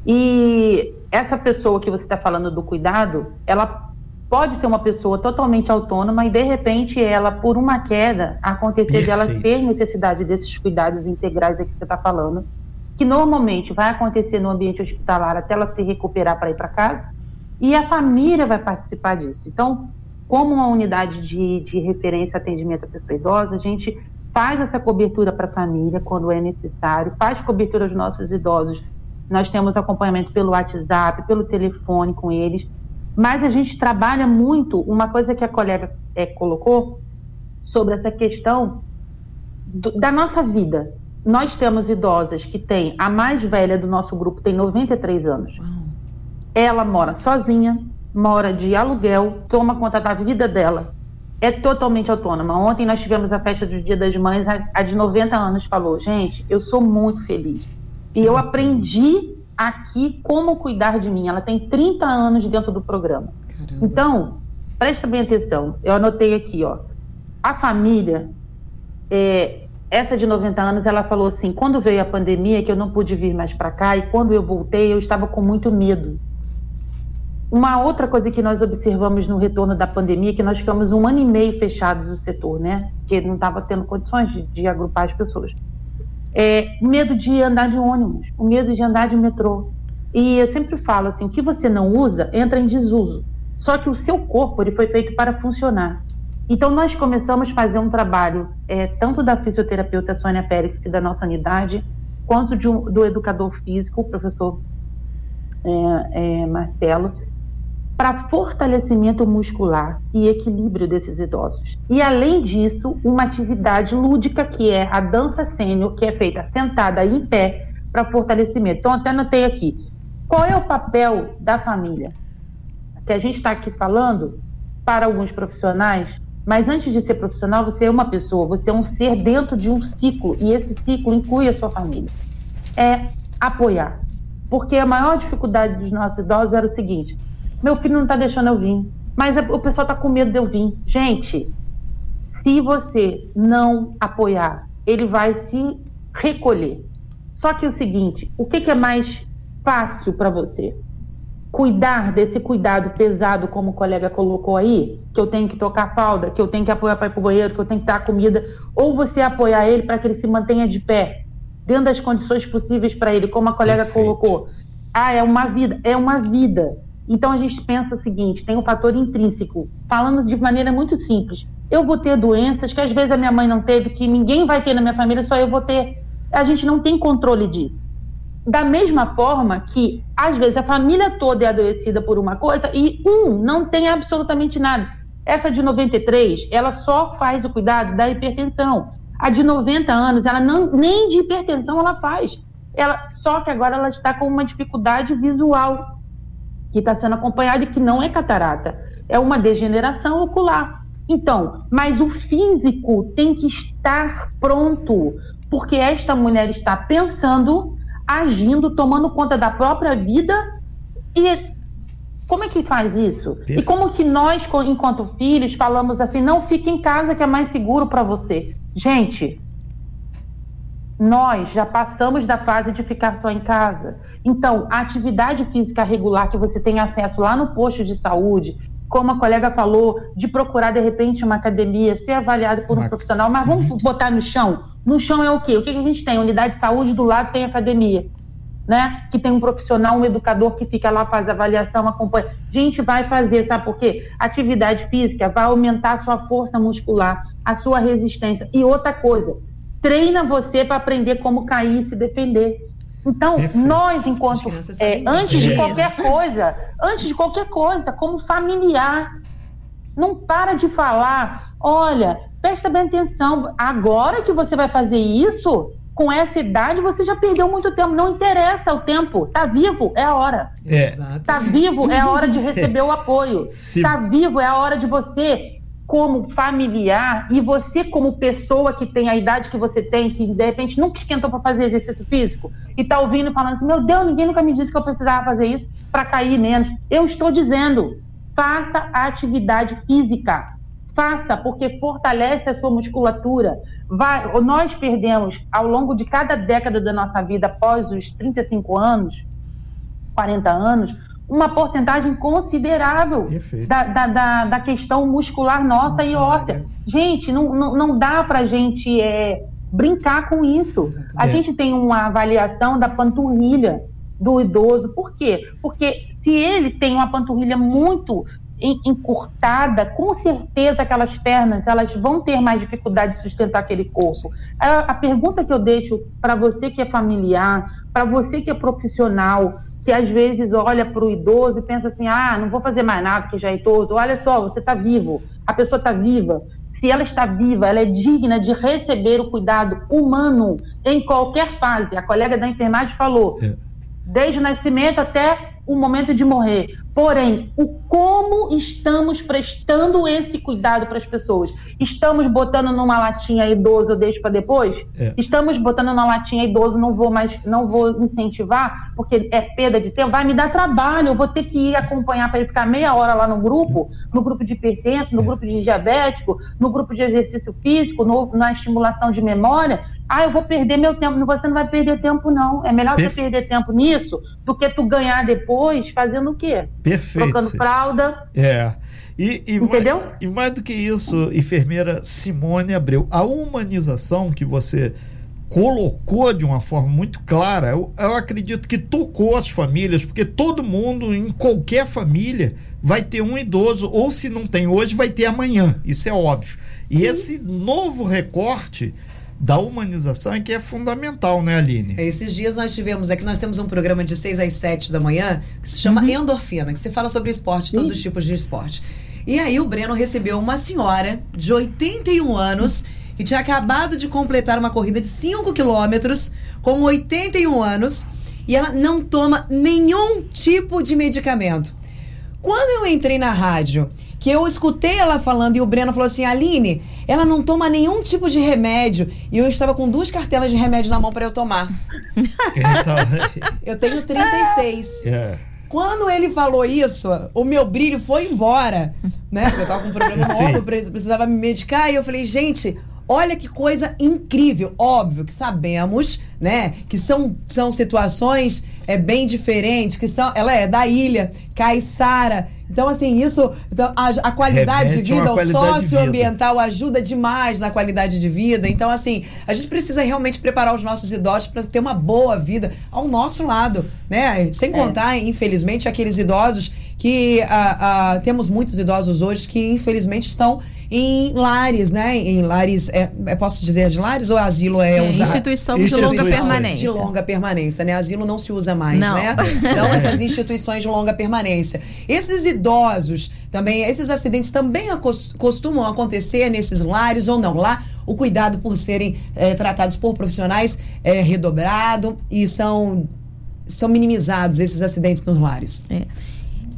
E essa pessoa que você está falando do cuidado, ela pode ser uma pessoa totalmente autônoma e de repente ela, por uma queda, acontecer Perfeito. dela ter necessidade desses cuidados integrais que você está falando, que normalmente vai acontecer no ambiente hospitalar até ela se recuperar para ir para casa, e a família vai participar disso. Então, como uma unidade de, de referência atendimento à pessoa idosa, a gente faz essa cobertura para a família quando é necessário, faz cobertura aos nossos idosos. Nós temos acompanhamento pelo WhatsApp, pelo telefone com eles, mas a gente trabalha muito, uma coisa que a colega é, colocou, sobre essa questão do, da nossa vida. Nós temos idosas que têm, a mais velha do nosso grupo tem 93 anos. Ela mora sozinha, mora de aluguel, toma conta da vida dela, é totalmente autônoma. Ontem nós tivemos a festa do Dia das Mães, a, de 90 anos falou: gente, eu sou muito feliz. E eu aprendi aqui como cuidar de mim. Ela tem 30 anos dentro do programa. Caramba. Então, presta bem atenção. Eu anotei aqui, ó. A família, é, essa de 90 anos, ela falou assim: quando veio a pandemia, que eu não pude vir mais para cá, e quando eu voltei, eu estava com muito medo uma outra coisa que nós observamos no retorno da pandemia, é que nós ficamos um ano e meio fechados no setor, né? Que não estava tendo condições de, de, agrupar as pessoas. É, o medo de andar de ônibus, o medo de andar de metrô. E eu sempre falo assim, o que você não usa entra em desuso. Só que o seu corpo ele foi feito para funcionar. Então nós começamos a fazer um trabalho é, tanto da fisioterapeuta Sônia Félix da nossa unidade, quanto um, do educador físico, o professor é, é Marcelo, para fortalecimento muscular e equilíbrio desses idosos. E além disso, uma atividade lúdica que é a dança sênior, que é feita sentada e em pé para fortalecimento. Então até anotei aqui. Qual é o papel da família? Que a gente está aqui falando para alguns profissionais, mas antes de ser profissional, você é uma pessoa, você é um ser dentro de um ciclo e esse ciclo inclui a sua família. É apoiar. Porque a maior dificuldade dos nossos idosos era o seguinte: meu filho não está deixando eu vir. Mas o pessoal está com medo de eu vir. Gente, se você não apoiar, ele vai se recolher. Só que é o seguinte, o que, que é mais fácil para você? Cuidar desse cuidado pesado, como o colega colocou aí, que eu tenho que tocar falda, que eu tenho que apoiar para ir para o banheiro, que eu tenho que dar comida, ou você apoiar ele para que ele se mantenha de pé, dentro das condições possíveis para ele, como a colega Perfeito. colocou. Ah, é uma vida, é uma vida. Então a gente pensa o seguinte: tem um fator intrínseco. Falando de maneira muito simples, eu vou ter doenças que às vezes a minha mãe não teve, que ninguém vai ter na minha família, só eu vou ter. A gente não tem controle disso. Da mesma forma que, às vezes, a família toda é adoecida por uma coisa e um não tem absolutamente nada. Essa de 93, ela só faz o cuidado da hipertensão. A de 90 anos, ela não, nem de hipertensão ela faz. Ela, só que agora ela está com uma dificuldade visual que está sendo acompanhada e que não é catarata, é uma degeneração ocular. Então, mas o físico tem que estar pronto, porque esta mulher está pensando, agindo, tomando conta da própria vida e como é que faz isso? Perfeito. E como que nós, enquanto filhos, falamos assim, não fique em casa que é mais seguro para você. Gente, nós já passamos da fase de ficar só em casa. Então, a atividade física regular que você tem acesso lá no posto de saúde, como a colega falou, de procurar de repente uma academia, ser avaliado por um profissional, mas sim. vamos botar no chão No chão é o quê? O que, que a gente tem? Unidade de saúde, do lado tem academia. Né? Que tem um profissional, um educador que fica lá, faz avaliação, acompanha. A gente vai fazer, sabe por quê? Atividade física vai aumentar a sua força muscular, a sua resistência. E outra coisa, treina você para aprender como cair e se defender. Então, Perfeito. nós, enquanto. É, antes de qualquer coisa, antes de qualquer coisa, como familiar, não para de falar, olha, presta bem atenção, agora que você vai fazer isso, com essa idade você já perdeu muito tempo. Não interessa o tempo. Tá vivo, é a hora. É. Tá vivo, é a hora de receber o apoio. Se... Tá vivo, é a hora de você como familiar e você como pessoa que tem a idade que você tem, que de repente nunca esquentou para fazer exercício físico e está ouvindo falando assim, meu Deus, ninguém nunca me disse que eu precisava fazer isso para cair menos. Eu estou dizendo, faça a atividade física. Faça, porque fortalece a sua musculatura. Vai, nós perdemos ao longo de cada década da nossa vida, após os 35 anos, 40 anos, uma porcentagem considerável da, da, da, da, questão muscular nossa, nossa e óssea. Gente, não, não, não dá para a gente é, brincar com isso. Exatamente. A gente tem uma avaliação da panturrilha do idoso. Por quê? Porque se ele tem uma panturrilha muito encurtada, com certeza aquelas pernas elas vão ter mais dificuldade de sustentar aquele corpo. A, a pergunta que eu deixo para você que é familiar, para você que é profissional, que às vezes olha para o idoso e pensa assim: ah, não vou fazer mais nada porque já é idoso. Olha só, você está vivo, a pessoa está viva. Se ela está viva, ela é digna de receber o cuidado humano em qualquer fase. A colega da enfermagem falou, é. desde o nascimento até o momento de morrer. Porém, o como estamos prestando esse cuidado para as pessoas? Estamos botando numa latinha idoso, eu deixo para depois? É. Estamos botando numa latinha idoso, não vou mais, não vou incentivar, porque é perda de tempo, vai me dar trabalho, eu vou ter que ir acompanhar para ele ficar meia hora lá no grupo, no grupo de hipertenso, no é. grupo de diabético, no grupo de exercício físico, no, na estimulação de memória. Ah, eu vou perder meu tempo. Você não vai perder tempo, não. É melhor Perfe... você perder tempo nisso do que tu ganhar depois fazendo o quê? Perfeito. Trocando fralda. É. E, e, Entendeu? Mais, e mais do que isso, enfermeira Simone Abreu, a humanização que você colocou de uma forma muito clara, eu, eu acredito que tocou as famílias, porque todo mundo, em qualquer família, vai ter um idoso, ou se não tem hoje, vai ter amanhã. Isso é óbvio. E esse novo recorte da humanização é que é fundamental, né, Aline? Esses dias nós tivemos aqui, nós temos um programa de 6 às 7 da manhã que se chama uhum. Endorfina, que você fala sobre esporte, todos os tipos de esporte. E aí o Breno recebeu uma senhora de 81 anos que tinha acabado de completar uma corrida de 5 quilômetros com 81 anos e ela não toma nenhum tipo de medicamento. Quando eu entrei na rádio, que eu escutei ela falando e o Breno falou assim: Aline, ela não toma nenhum tipo de remédio. E eu estava com duas cartelas de remédio na mão para eu tomar. eu tenho 36. Yeah. É. Quando ele falou isso, o meu brilho foi embora, né? Porque eu tava com um problema no ombro, precisava me medicar. E eu falei, gente, Olha que coisa incrível. Óbvio que sabemos, né, que são, são situações é, bem diferentes, que são. Ela é da ilha, Caiçara. Então, assim, isso. Então, a, a qualidade Remete de vida, o socioambiental ajuda demais na qualidade de vida. Então, assim, a gente precisa realmente preparar os nossos idosos para ter uma boa vida ao nosso lado, né? Sem é. contar, é. infelizmente, aqueles idosos que uh, uh, temos muitos idosos hoje que, infelizmente, estão em lares, né? Em lares, é, é, posso dizer de lares ou asilo é, é usar? Instituição de longa permanência. De longa permanência, né? Asilo não se usa mais, não. né? Então, essas instituições de longa permanência. Esses idosos também, esses acidentes também costumam acontecer nesses lares ou não? Lá, o cuidado por serem é, tratados por profissionais é redobrado e são, são minimizados esses acidentes nos lares. É.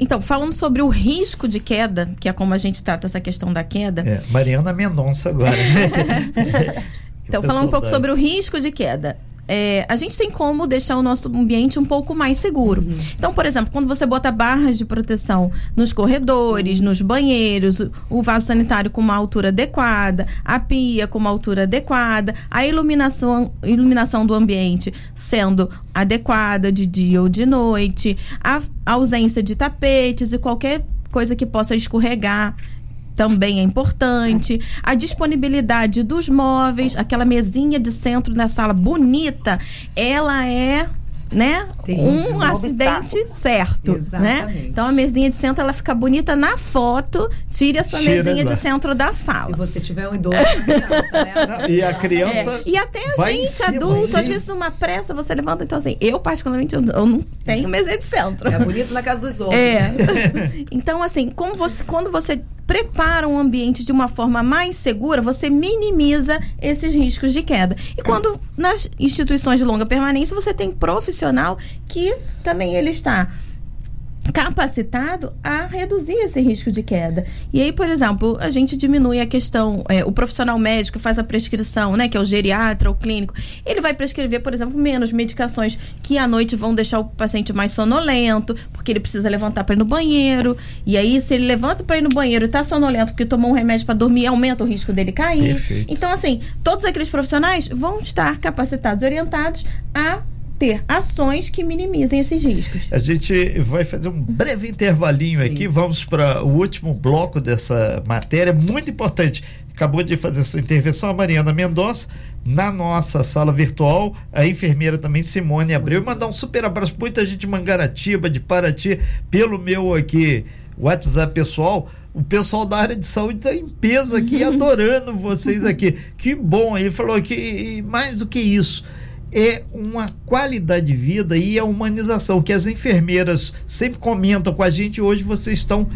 Então, falando sobre o risco de queda, que é como a gente trata essa questão da queda. É, Mariana Mendonça agora. então, falando um pouco sobre o risco de queda é, a gente tem como deixar o nosso ambiente um pouco mais seguro. Uhum. Então, por exemplo, quando você bota barras de proteção nos corredores, uhum. nos banheiros, o vaso sanitário com uma altura adequada, a pia com uma altura adequada, a iluminação, iluminação do ambiente sendo adequada de dia ou de noite, a ausência de tapetes e qualquer coisa que possa escorregar também é importante. A disponibilidade dos móveis, aquela mesinha de centro na sala bonita, ela é né? um, um acidente certo, né? Exatamente. né? Então a mesinha de centro ela fica bonita na foto, tire a sua Tira mesinha lá. de centro da sala. Se você tiver um idoso, criança, né? Não, e a criança é. E até a gente cima, adulto, sim. às vezes numa pressa você levanta, então assim, eu particularmente eu, eu não tenho mesinha de centro. É bonito na casa dos outros. É. então assim, como você quando você prepara um ambiente de uma forma mais segura, você minimiza esses riscos de queda. E quando nas instituições de longa permanência você tem profissional que também ele está capacitado a reduzir esse risco de queda. E aí, por exemplo, a gente diminui a questão, é, o profissional médico faz a prescrição, né, que é o geriatra, o clínico, ele vai prescrever, por exemplo, menos medicações que à noite vão deixar o paciente mais sonolento, porque ele precisa levantar para ir no banheiro. E aí, se ele levanta para ir no banheiro e está sonolento porque tomou um remédio para dormir, aumenta o risco dele cair. Perfeito. Então, assim, todos aqueles profissionais vão estar capacitados, orientados a ter ações que minimizem esses riscos. A gente vai fazer um breve intervalinho Sim. aqui, vamos para o último bloco dessa matéria, muito importante. Acabou de fazer sua intervenção a Mariana Mendonça na nossa sala virtual, a enfermeira também Simone Abreu. E mandar um super abraço, muita gente de Mangaratiba, de Paraty, pelo meu aqui WhatsApp pessoal o pessoal da área de saúde está em peso aqui, adorando vocês aqui. Que bom. Ele falou que mais do que isso, é uma qualidade de vida e a humanização que as enfermeiras sempre comentam com a gente. Hoje vocês estão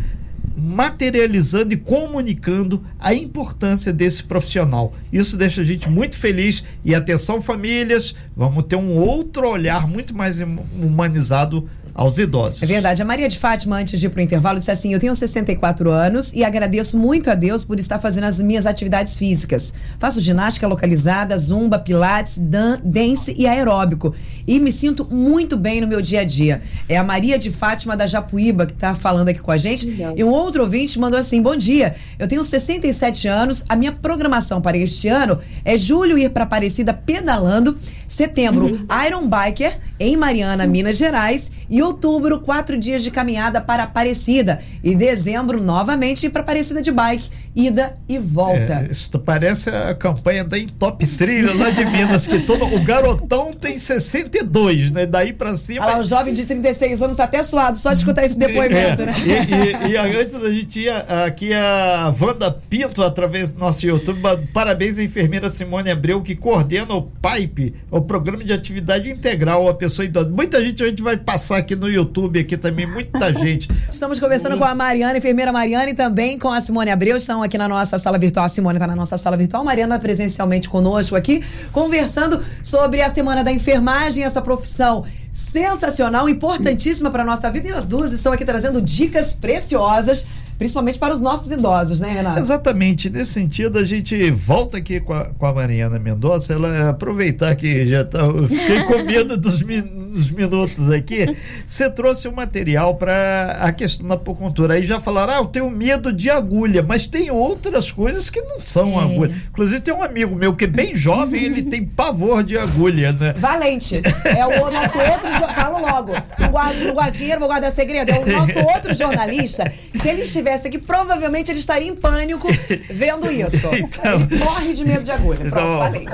materializando e comunicando a importância desse profissional. Isso deixa a gente muito feliz e atenção famílias, vamos ter um outro olhar muito mais humanizado aos idosos. É verdade. A Maria de Fátima, antes de ir para o intervalo, disse assim: Eu tenho 64 anos e agradeço muito a Deus por estar fazendo as minhas atividades físicas. Faço ginástica localizada, zumba, pilates, dan dance e aeróbico. E me sinto muito bem no meu dia a dia. É a Maria de Fátima da Japuíba que está falando aqui com a gente. Legal. E um outro ouvinte mandou assim: Bom dia, eu tenho 67 anos, a minha programação para este ano é julho ir para Aparecida pedalando, setembro, uhum. Iron Biker em Mariana, Minas Gerais e outubro, quatro dias de caminhada para Aparecida. E dezembro, novamente, para Aparecida de bike, ida e volta. É, isso parece a campanha da Top Trilha lá de Minas, que todo, o garotão tem 62, né? Daí para cima. Ah, o jovem de 36 anos tá até suado só de escutar esse depoimento, é, né? E, e, e, antes da gente ir aqui, a Wanda Pinto, através do nosso YouTube, parabéns à enfermeira Simone Abreu, que coordena o PIPE, o Programa de Atividade Integral, a pessoa idosa. Muita gente a gente vai passar aqui no YouTube, aqui também, muita gente. Estamos conversando com a Mariana, enfermeira Mariana, e também com a Simone Abreu. Estão aqui na nossa sala virtual. A Simone está na nossa sala virtual. A Mariana presencialmente conosco aqui, conversando sobre a Semana da Enfermagem, essa profissão sensacional, importantíssima para nossa vida. E as duas estão aqui trazendo dicas preciosas principalmente para os nossos idosos, né, Renato? Exatamente. Nesse sentido, a gente volta aqui com a, com a Mariana Mendonça, ela aproveitar que já tá, fiquei com medo dos, dos minutos aqui. Você trouxe um material para a questão da acupuntura. Aí já falaram, ah, eu tenho medo de agulha, mas tem outras coisas que não são é. agulha. Inclusive, tem um amigo meu que é bem jovem, ele tem pavor de agulha, né? Valente. É o nosso outro. Falo logo. Não guardo, não guardo dinheiro, vou guardar segredo. É o nosso outro jornalista. Se ele estivesse aqui, provavelmente ele estaria em pânico vendo isso. Então, ele morre de medo de agulha. Pronto, então, falei.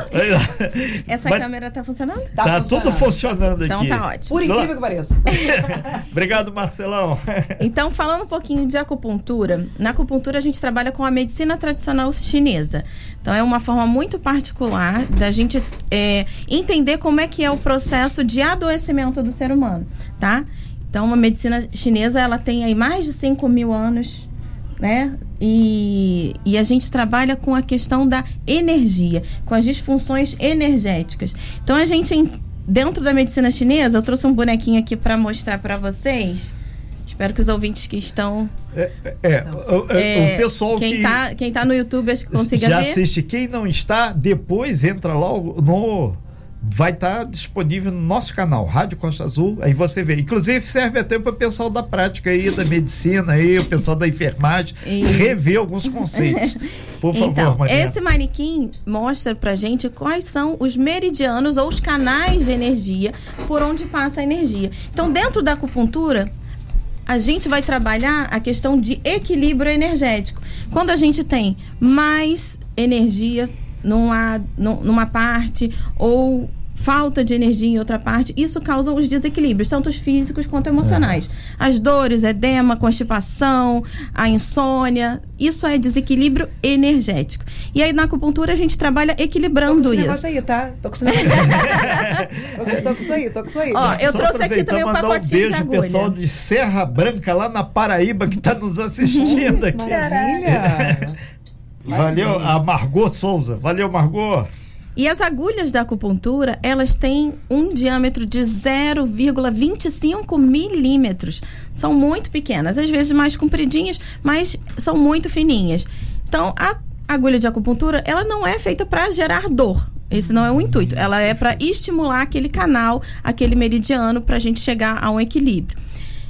Essa Mas, câmera tá funcionando? Tá, tá funcionando. tudo funcionando então aqui. Então tá ótimo. Por incrível que pareça. Obrigado, Marcelão. Então, falando um pouquinho de acupuntura, na acupuntura a gente trabalha com a medicina tradicional chinesa. Então, é uma forma muito particular da gente é, entender como é que é o processo de adoecimento do ser humano, tá? Então, uma medicina chinesa, ela tem aí mais de 5 mil anos, né? E, e a gente trabalha com a questão da energia, com as disfunções energéticas. Então, a gente, dentro da medicina chinesa, eu trouxe um bonequinho aqui para mostrar para vocês. Espero que os ouvintes que estão. É, é, é o, é, o, pessoal quem que. Tá, quem tá no YouTube, acho que consiga já ver. Já assiste. Quem não está, depois entra lá no vai estar tá disponível no nosso canal, Rádio Costa Azul, aí você vê. Inclusive serve até para o pessoal da prática aí, da medicina aí, o pessoal da enfermagem, e... rever alguns conceitos. Por favor, então, Maria. Esse manequim mostra pra gente quais são os meridianos ou os canais de energia por onde passa a energia. Então, dentro da acupuntura, a gente vai trabalhar a questão de equilíbrio energético. Quando a gente tem mais energia numa, numa parte ou falta de energia em outra parte, isso causa os desequilíbrios, tanto os físicos quanto emocionais. É. As dores, edema, constipação, a insônia, isso é desequilíbrio energético. E aí na acupuntura a gente trabalha equilibrando tô com isso. aí, tá? Tô com isso tô com isso aí, tô com isso aí. Ó, eu Só trouxe aqui também um pacotinho um beijo de agulha. pessoal de Serra Branca lá na Paraíba que está nos assistindo aqui. Maravilha. Valeu, a Margot Souza. Valeu, Margot. E as agulhas da acupuntura, elas têm um diâmetro de 0,25 milímetros. São muito pequenas, às vezes mais compridinhas, mas são muito fininhas. Então, a agulha de acupuntura, ela não é feita para gerar dor. Esse não é o intuito. Ela é para estimular aquele canal, aquele meridiano, para a gente chegar a um equilíbrio.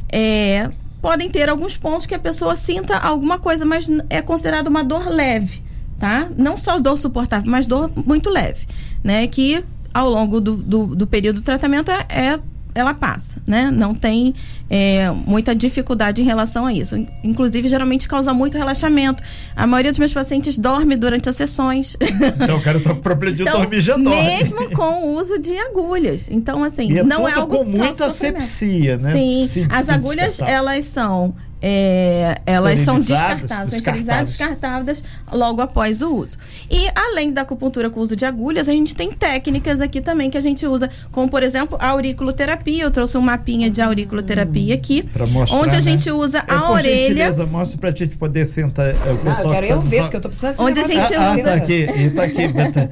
É, podem ter alguns pontos que a pessoa sinta alguma coisa, mas é considerado uma dor leve tá? Não só dor suportável, mas dor muito leve, né? Que ao longo do, do, do período do tratamento é, é ela passa, né? Não tem é, muita dificuldade em relação a isso. Inclusive, geralmente causa muito relaxamento. A maioria dos meus pacientes dorme durante as sessões. Então, o cara tá com problema de então, dormir já dorme. Mesmo com o uso de agulhas. Então, assim, é não é algo com muita asepsia, né? Sim, Sim as agulhas, elas são é, elas são descartadas, descartadas. descartadas logo após o uso. E além da acupuntura com uso de agulhas, a gente tem técnicas aqui também que a gente usa, como por exemplo a auriculoterapia. Eu trouxe um mapinha de auriculoterapia aqui, mostrar, onde a né? gente usa é, a orelha. mostra pra gente poder sentar. É, o pessoal ah, eu quero eu ver, só... porque eu tô precisando Onde a gente ah, usa. Ah, tá aqui, tá aqui,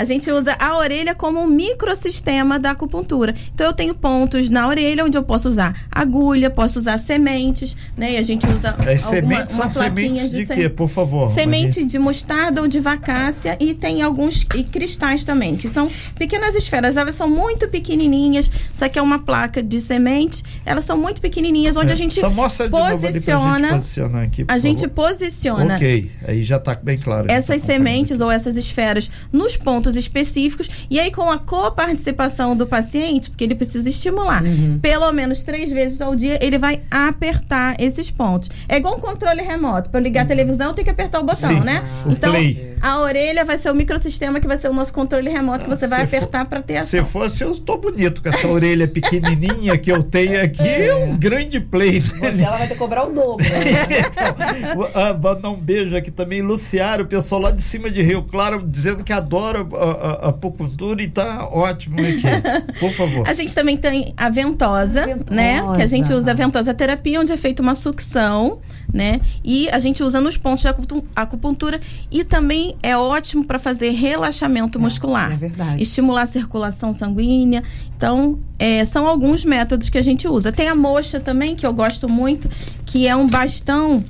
a gente usa a orelha como um microsistema da acupuntura. Então eu tenho pontos na orelha onde eu posso usar agulha, posso usar sementes, né? E a gente usa As sementes uma, uma são sementes de, de quê, por favor? Semente de mostarda ou de vacácia e tem alguns e cristais também, que são pequenas esferas. Elas são muito pequenininhas. Isso aqui é uma placa de semente. Elas são muito pequenininhas onde é, a gente só mostra posiciona. a gente posicionar aqui, a gente posiciona. Ok, aí já está bem claro. Essas tá sementes ou essas esferas nos pontos pontos específicos. E aí, com a coparticipação do paciente, porque ele precisa estimular, uhum. pelo menos três vezes ao dia, ele vai apertar esses pontos. É igual um controle remoto. Para ligar a televisão, tem que apertar o botão, Sim. né? Ah. Então, play. a orelha vai ser o microsistema que vai ser o nosso controle remoto que você vai se apertar para ter ação. Se fosse, eu estou bonito com essa orelha pequenininha que eu tenho aqui. É um grande play. Você, ela vai ter que cobrar o dobro. Né? então, mandar um beijo aqui também, Luciário, o pessoal lá de cima de Rio Claro, dizendo que adora a, acupuntura e tá ótimo aqui. Por favor. A gente também tem a ventosa, ventosa, né? Que a gente usa a ventosa terapia, onde é feita uma sucção, né? E a gente usa nos pontos de acupuntura e também é ótimo para fazer relaxamento é, muscular. É verdade. Estimular a circulação sanguínea. Então, é, são alguns métodos que a gente usa. Tem a mocha também, que eu gosto muito, que é um bastão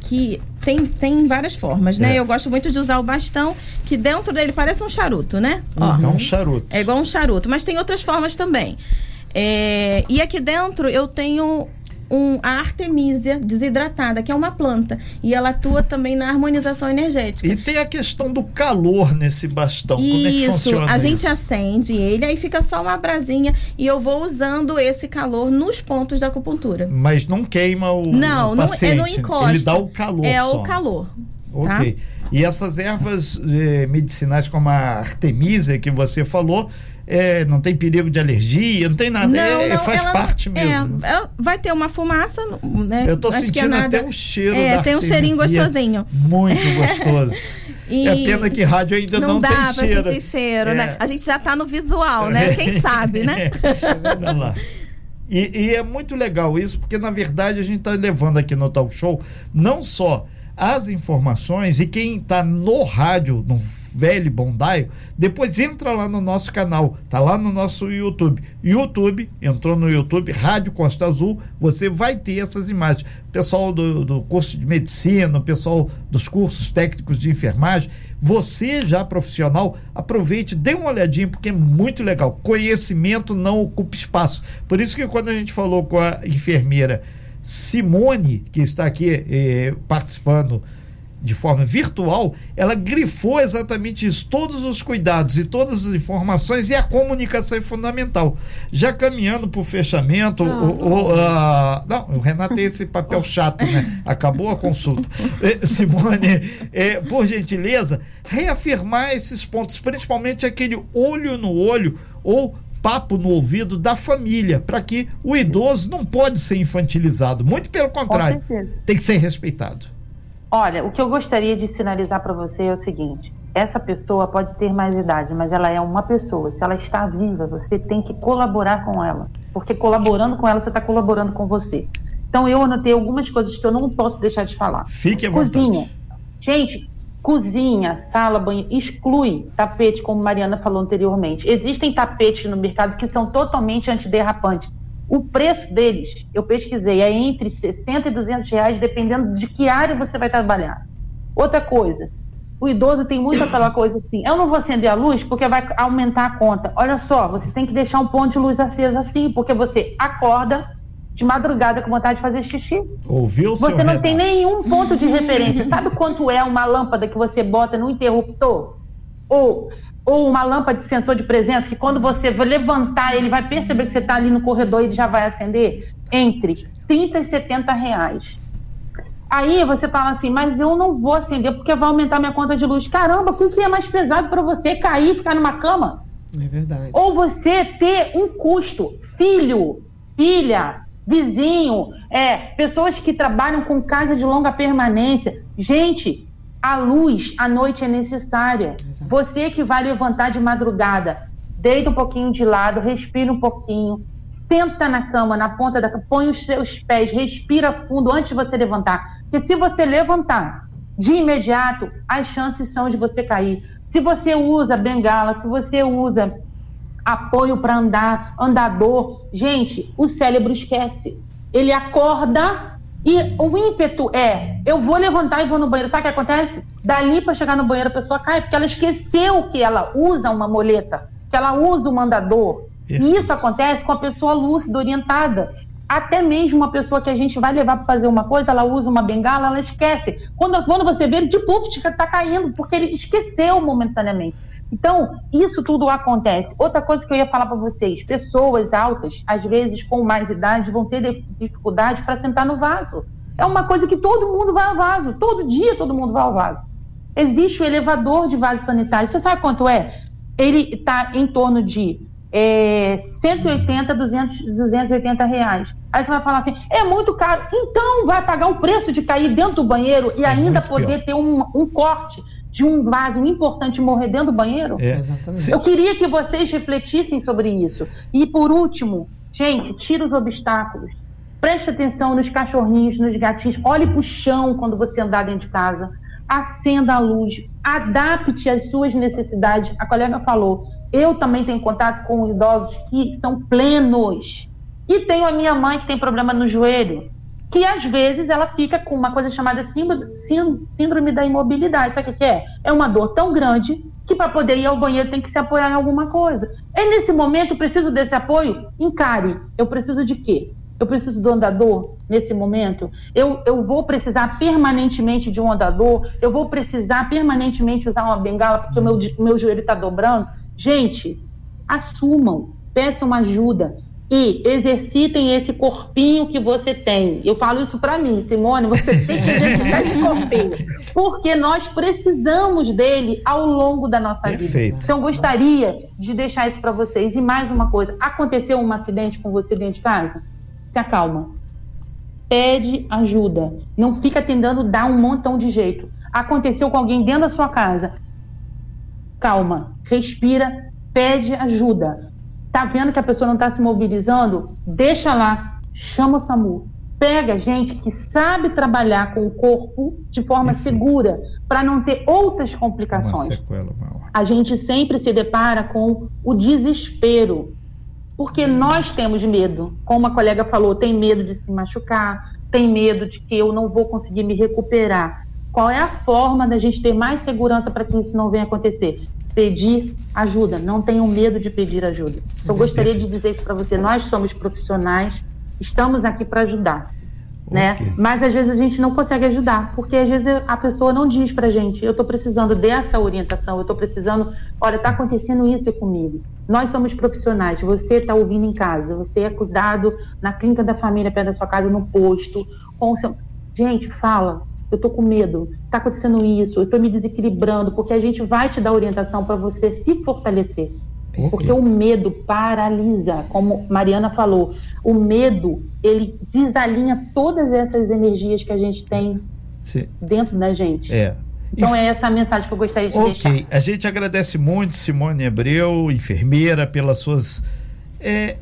que tem, tem várias formas, né? É. Eu gosto muito de usar o bastão, que dentro dele parece um charuto, né? Ó, é um charuto. É igual um charuto, mas tem outras formas também. É, e aqui dentro eu tenho um, a artemisia desidratada, que é uma planta. E ela atua também na harmonização energética. E tem a questão do calor nesse bastão. Isso, Como é que funciona a gente isso? acende ele, aí fica só uma brasinha e eu vou usando esse calor nos pontos da acupuntura. Mas não queima o, não, o paciente. Não, é no encosta. Ele dá o calor É só. o calor. Ok. Tá? E essas ervas eh, medicinais como a artemisia que você falou, é, não tem perigo de alergia, não tem nada. Não, é, não, faz parte mesmo. É, vai ter uma fumaça, né? Eu tô Acho sentindo nada, até um cheiro. É, tem um cheirinho gostosinho. Muito gostoso. e é pena que rádio ainda não, não dá tem pra cheiro. sentir cheiro, né? A gente já tá no visual, né? Quem sabe, né? Vamos lá. E, e, é muito legal isso, porque na verdade a gente está levando aqui no talk show não só as informações e quem está no rádio, no velho bondaio, depois entra lá no nosso canal, tá lá no nosso YouTube. YouTube, entrou no YouTube, Rádio Costa Azul, você vai ter essas imagens. Pessoal do, do curso de medicina, pessoal dos cursos técnicos de enfermagem, você já profissional, aproveite, dê uma olhadinha, porque é muito legal. Conhecimento não ocupa espaço. Por isso que quando a gente falou com a enfermeira Simone, que está aqui eh, participando de forma virtual, ela grifou exatamente isso, todos os cuidados e todas as informações e a comunicação é fundamental. Já caminhando para o fechamento, não, o, o, uh, não, o Renato tem esse papel chato, né? Acabou a consulta. Eh, Simone, é, por gentileza, reafirmar esses pontos, principalmente aquele olho no olho ou papo no ouvido da família, para que o idoso não pode ser infantilizado, muito pelo contrário, tem que ser respeitado. Olha, o que eu gostaria de sinalizar para você é o seguinte: essa pessoa pode ter mais idade, mas ela é uma pessoa. Se ela está viva, você tem que colaborar com ela, porque colaborando com ela, você está colaborando com você. Então eu anotei algumas coisas que eu não posso deixar de falar. Fique à vontade. Cozinha. Gente, cozinha, sala, banho, exclui tapete, como Mariana falou anteriormente. Existem tapetes no mercado que são totalmente antiderrapantes. O preço deles, eu pesquisei, é entre 60 e 200 reais, dependendo de que área você vai trabalhar. Outra coisa, o idoso tem muito aquela coisa assim, eu não vou acender a luz porque vai aumentar a conta. Olha só, você tem que deixar um ponto de luz acesa assim, porque você acorda, de madrugada com vontade de fazer xixi. Ouviu, Você não Renato? tem nenhum ponto de referência. Sabe quanto é uma lâmpada que você bota no interruptor? Ou, ou uma lâmpada de sensor de presença que quando você levantar, ele vai perceber que você está ali no corredor e ele já vai acender? Entre 30 e 70 reais. Aí você fala assim, mas eu não vou acender porque vai aumentar minha conta de luz. Caramba, o que é mais pesado para você? Cair, ficar numa cama? É verdade. Ou você ter um custo. Filho, filha, vizinho, é, pessoas que trabalham com casa de longa permanência. Gente, a luz à noite é necessária. Exato. Você que vai levantar de madrugada, deita um pouquinho de lado, respira um pouquinho, senta na cama, na ponta da cama, põe os seus pés, respira fundo antes de você levantar. Porque se você levantar de imediato, as chances são de você cair. Se você usa bengala, se você usa apoio para andar, andador. Gente, o cérebro esquece. Ele acorda e o ímpeto é: eu vou levantar e vou no banheiro. Sabe o que acontece? Dali para chegar no banheiro a pessoa cai, porque ela esqueceu que ela usa uma moleta, que ela usa um andador. E isso acontece com a pessoa lúcida, orientada. Até mesmo uma pessoa que a gente vai levar para fazer uma coisa, ela usa uma bengala, ela esquece. Quando, quando você vê, de público está caindo, porque ele esqueceu momentaneamente. Então, isso tudo acontece. Outra coisa que eu ia falar para vocês: pessoas altas, às vezes com mais idade, vão ter dificuldade para sentar no vaso. É uma coisa que todo mundo vai ao vaso. Todo dia todo mundo vai ao vaso. Existe o elevador de vaso sanitário. Você sabe quanto é? Ele está em torno de é, 180, 200, 280 reais. Aí você vai falar assim, é muito caro. Então vai pagar o preço de cair dentro do banheiro e é ainda poder pior. ter um, um corte de um vaso importante morrer dentro do banheiro? É, exatamente. Eu queria que vocês refletissem sobre isso. E por último, gente, tira os obstáculos. Preste atenção nos cachorrinhos, nos gatinhos. Olhe para o chão quando você andar dentro de casa. Acenda a luz. Adapte às suas necessidades. A colega falou. Eu também tenho contato com idosos que estão plenos. E tenho a minha mãe que tem problema no joelho que às vezes ela fica com uma coisa chamada síndrome da imobilidade. Sabe o que é? É uma dor tão grande que para poder ir ao banheiro tem que se apoiar em alguma coisa. E nesse momento, eu preciso desse apoio? Encare. Eu preciso de quê? Eu preciso do andador nesse momento? Eu, eu vou precisar permanentemente de um andador? Eu vou precisar permanentemente usar uma bengala porque o meu, meu joelho está dobrando? Gente, assumam, peçam ajuda e exercitem esse corpinho que você tem. Eu falo isso para mim, Simone, você tem que exercitar esse corpinho, porque nós precisamos dele ao longo da nossa Perfeito. vida. Então gostaria de deixar isso para vocês. E mais uma coisa, aconteceu um acidente com você dentro de casa? Se acalma. Pede ajuda. Não fica tentando dar um montão de jeito. Aconteceu com alguém dentro da sua casa. Calma, respira, pede ajuda Tá vendo que a pessoa não está se mobilizando? Deixa lá, chama o SAMU. Pega gente que sabe trabalhar com o corpo de forma segura, para não ter outras complicações. Sequela, a gente sempre se depara com o desespero, porque nós temos medo. Como a colega falou, tem medo de se machucar, tem medo de que eu não vou conseguir me recuperar. Qual é a forma da gente ter mais segurança para que isso não venha acontecer? Pedir ajuda. Não tenham medo de pedir ajuda. Eu gostaria de dizer isso para você. Nós somos profissionais, estamos aqui para ajudar. né? Mas às vezes a gente não consegue ajudar, porque às vezes a pessoa não diz pra gente, eu tô precisando dessa orientação, eu tô precisando, olha, tá acontecendo isso comigo. Nós somos profissionais, você tá ouvindo em casa, você é cuidado na clínica da família, perto da sua casa, no posto, com o seu... Gente, fala, eu tô com medo, tá acontecendo isso, eu tô me desequilibrando, porque a gente vai te dar orientação para você se fortalecer. Perfeito. Porque o medo paralisa, como Mariana falou, o medo ele desalinha todas essas energias que a gente tem Sim. dentro da gente. É. Então é essa a mensagem que eu gostaria de okay. deixar. Ok, a gente agradece muito Simone Abreu, enfermeira, pelas suas é,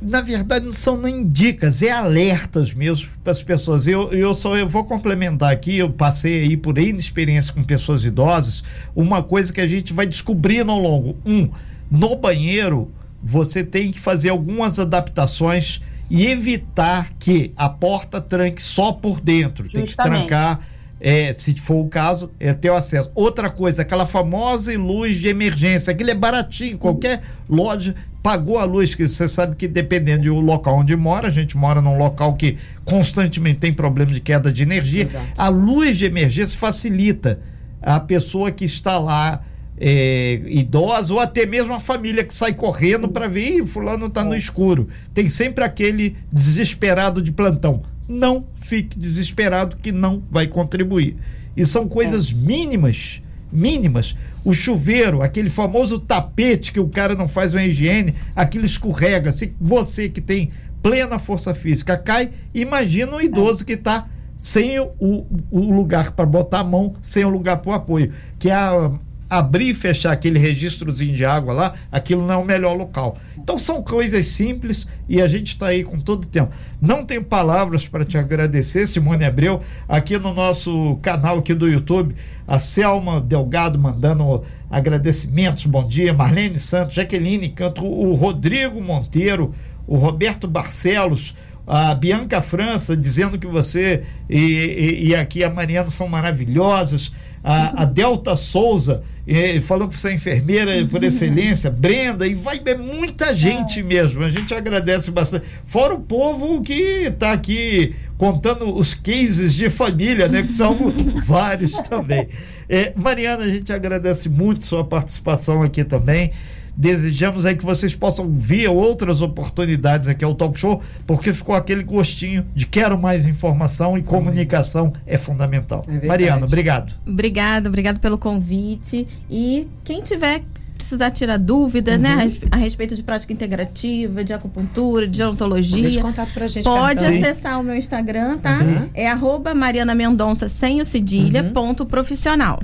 na verdade não são nem dicas, é alertas mesmo para as pessoas. Eu, eu só eu vou complementar aqui, eu passei aí por inexperiência com pessoas idosas, uma coisa que a gente vai descobrindo ao longo. Um, no banheiro você tem que fazer algumas adaptações e evitar que a porta tranque só por dentro. Justamente. Tem que trancar, é, se for o caso, é ter o acesso. Outra coisa, aquela famosa luz de emergência, aquilo é baratinho, qualquer loja pagou a luz, que você sabe que dependendo do local onde mora, a gente mora num local que constantemente tem problema de queda de energia, Exato. a luz de emergência facilita a pessoa que está lá é, idosa ou até mesmo a família que sai correndo para ver, fulano está no escuro. Tem sempre aquele desesperado de plantão. Não fique desesperado que não vai contribuir. E são coisas mínimas mínimas. O chuveiro, aquele famoso tapete que o cara não faz uma higiene, aquilo escorrega. Se você que tem plena força física cai, imagina um idoso que está sem o, o lugar para botar a mão, sem o lugar para o apoio. Que é a abrir e fechar aquele registrozinho de água lá, aquilo não é o melhor local. Então são coisas simples e a gente está aí com todo o tempo. Não tenho palavras para te agradecer, Simone Abreu, aqui no nosso canal aqui do YouTube, a Selma Delgado mandando agradecimentos, bom dia, Marlene Santos, Jaqueline Canto, o Rodrigo Monteiro, o Roberto Barcelos, a Bianca França dizendo que você e, e, e aqui a Mariana são maravilhosos a, a Delta Souza eh, falou que você é enfermeira por excelência, Brenda, e vai é muita gente mesmo. A gente agradece bastante. Fora o povo que está aqui contando os cases de família, né? Que são vários também. É, Mariana, a gente agradece muito sua participação aqui também. Desejamos aí que vocês possam ver outras oportunidades aqui ao Talk Show, porque ficou aquele gostinho de quero mais informação e comunicação é fundamental. É Mariana, obrigado. Obrigada, obrigado pelo convite. E quem tiver precisar tirar dúvidas, né, uhum. né, a respeito de prática integrativa, de acupuntura, de odontologia. Deixa contato pra gente. Pode acessar o meu Instagram, tá? Sim. É arroba Mariana Mendonça sem o cedilha, uhum. ponto profissional.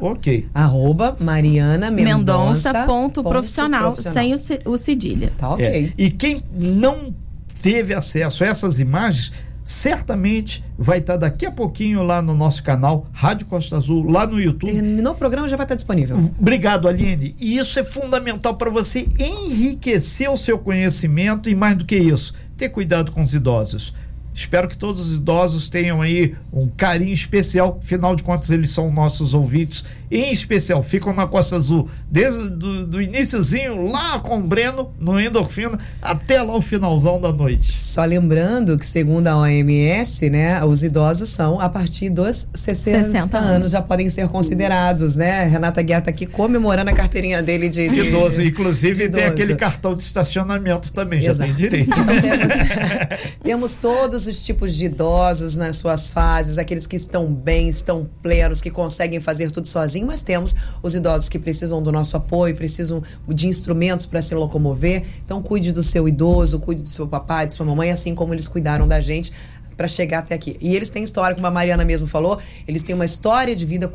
Ok. Arroba Mariana Mendonça. Mendonça ponto, profissional, sem o, o cedilha. Tá ok. É. E quem não teve acesso a essas imagens, certamente vai estar tá daqui a pouquinho lá no nosso canal Rádio Costa Azul, lá no YouTube. Terminou o programa, já vai estar tá disponível. Obrigado, Aline. E isso é fundamental para você enriquecer o seu conhecimento e mais do que isso, ter cuidado com os idosos. Espero que todos os idosos tenham aí um carinho especial. Afinal de contas, eles são nossos ouvintes. Em especial, ficam na Costa Azul desde do, do iníciozinho lá com o Breno, no Endorfina, até lá o finalzão da noite. Só lembrando que, segundo a OMS, né, os idosos são a partir dos 60, 60 anos. anos. já podem ser considerados, né? Renata Guerra tá aqui comemorando a carteirinha dele de, de, de idoso. Inclusive, de tem aquele cartão de estacionamento também, Exato. já tem direito. Então, temos, temos todos todos os tipos de idosos nas suas fases, aqueles que estão bem, estão plenos, que conseguem fazer tudo sozinho, mas temos os idosos que precisam do nosso apoio, precisam de instrumentos para se locomover. Então, cuide do seu idoso, cuide do seu papai, de sua mamãe, assim como eles cuidaram da gente para chegar até aqui. E eles têm história, como a Mariana mesmo falou, eles têm uma história de vida,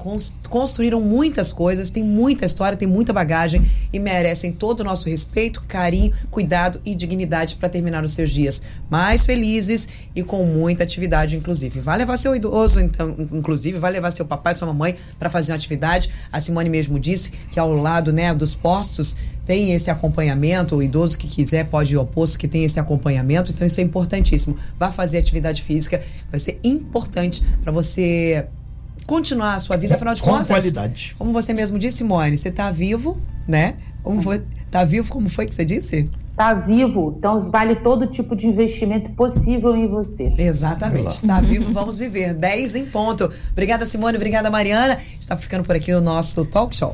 construíram muitas coisas, têm muita história, têm muita bagagem e merecem todo o nosso respeito, carinho, cuidado e dignidade para terminar os seus dias mais felizes e com muita atividade, inclusive. Vai levar seu idoso, então, inclusive, vai levar seu papai, sua mamãe para fazer uma atividade. A Simone mesmo disse que ao lado né, dos postos tem esse acompanhamento, o idoso que quiser pode ir ao posto que tem esse acompanhamento, então isso é importantíssimo. Vá fazer atividade física, vai ser importante para você continuar a sua vida, afinal de Com contas. qualidade. Como você mesmo disse, Simone, você está vivo, né? Como foi, tá vivo, como foi que você disse? Tá vivo, então vale todo tipo de investimento possível em você. Exatamente. Tá vivo, vamos viver. 10 em ponto. Obrigada, Simone. Obrigada, Mariana. Está ficando por aqui o nosso talk show.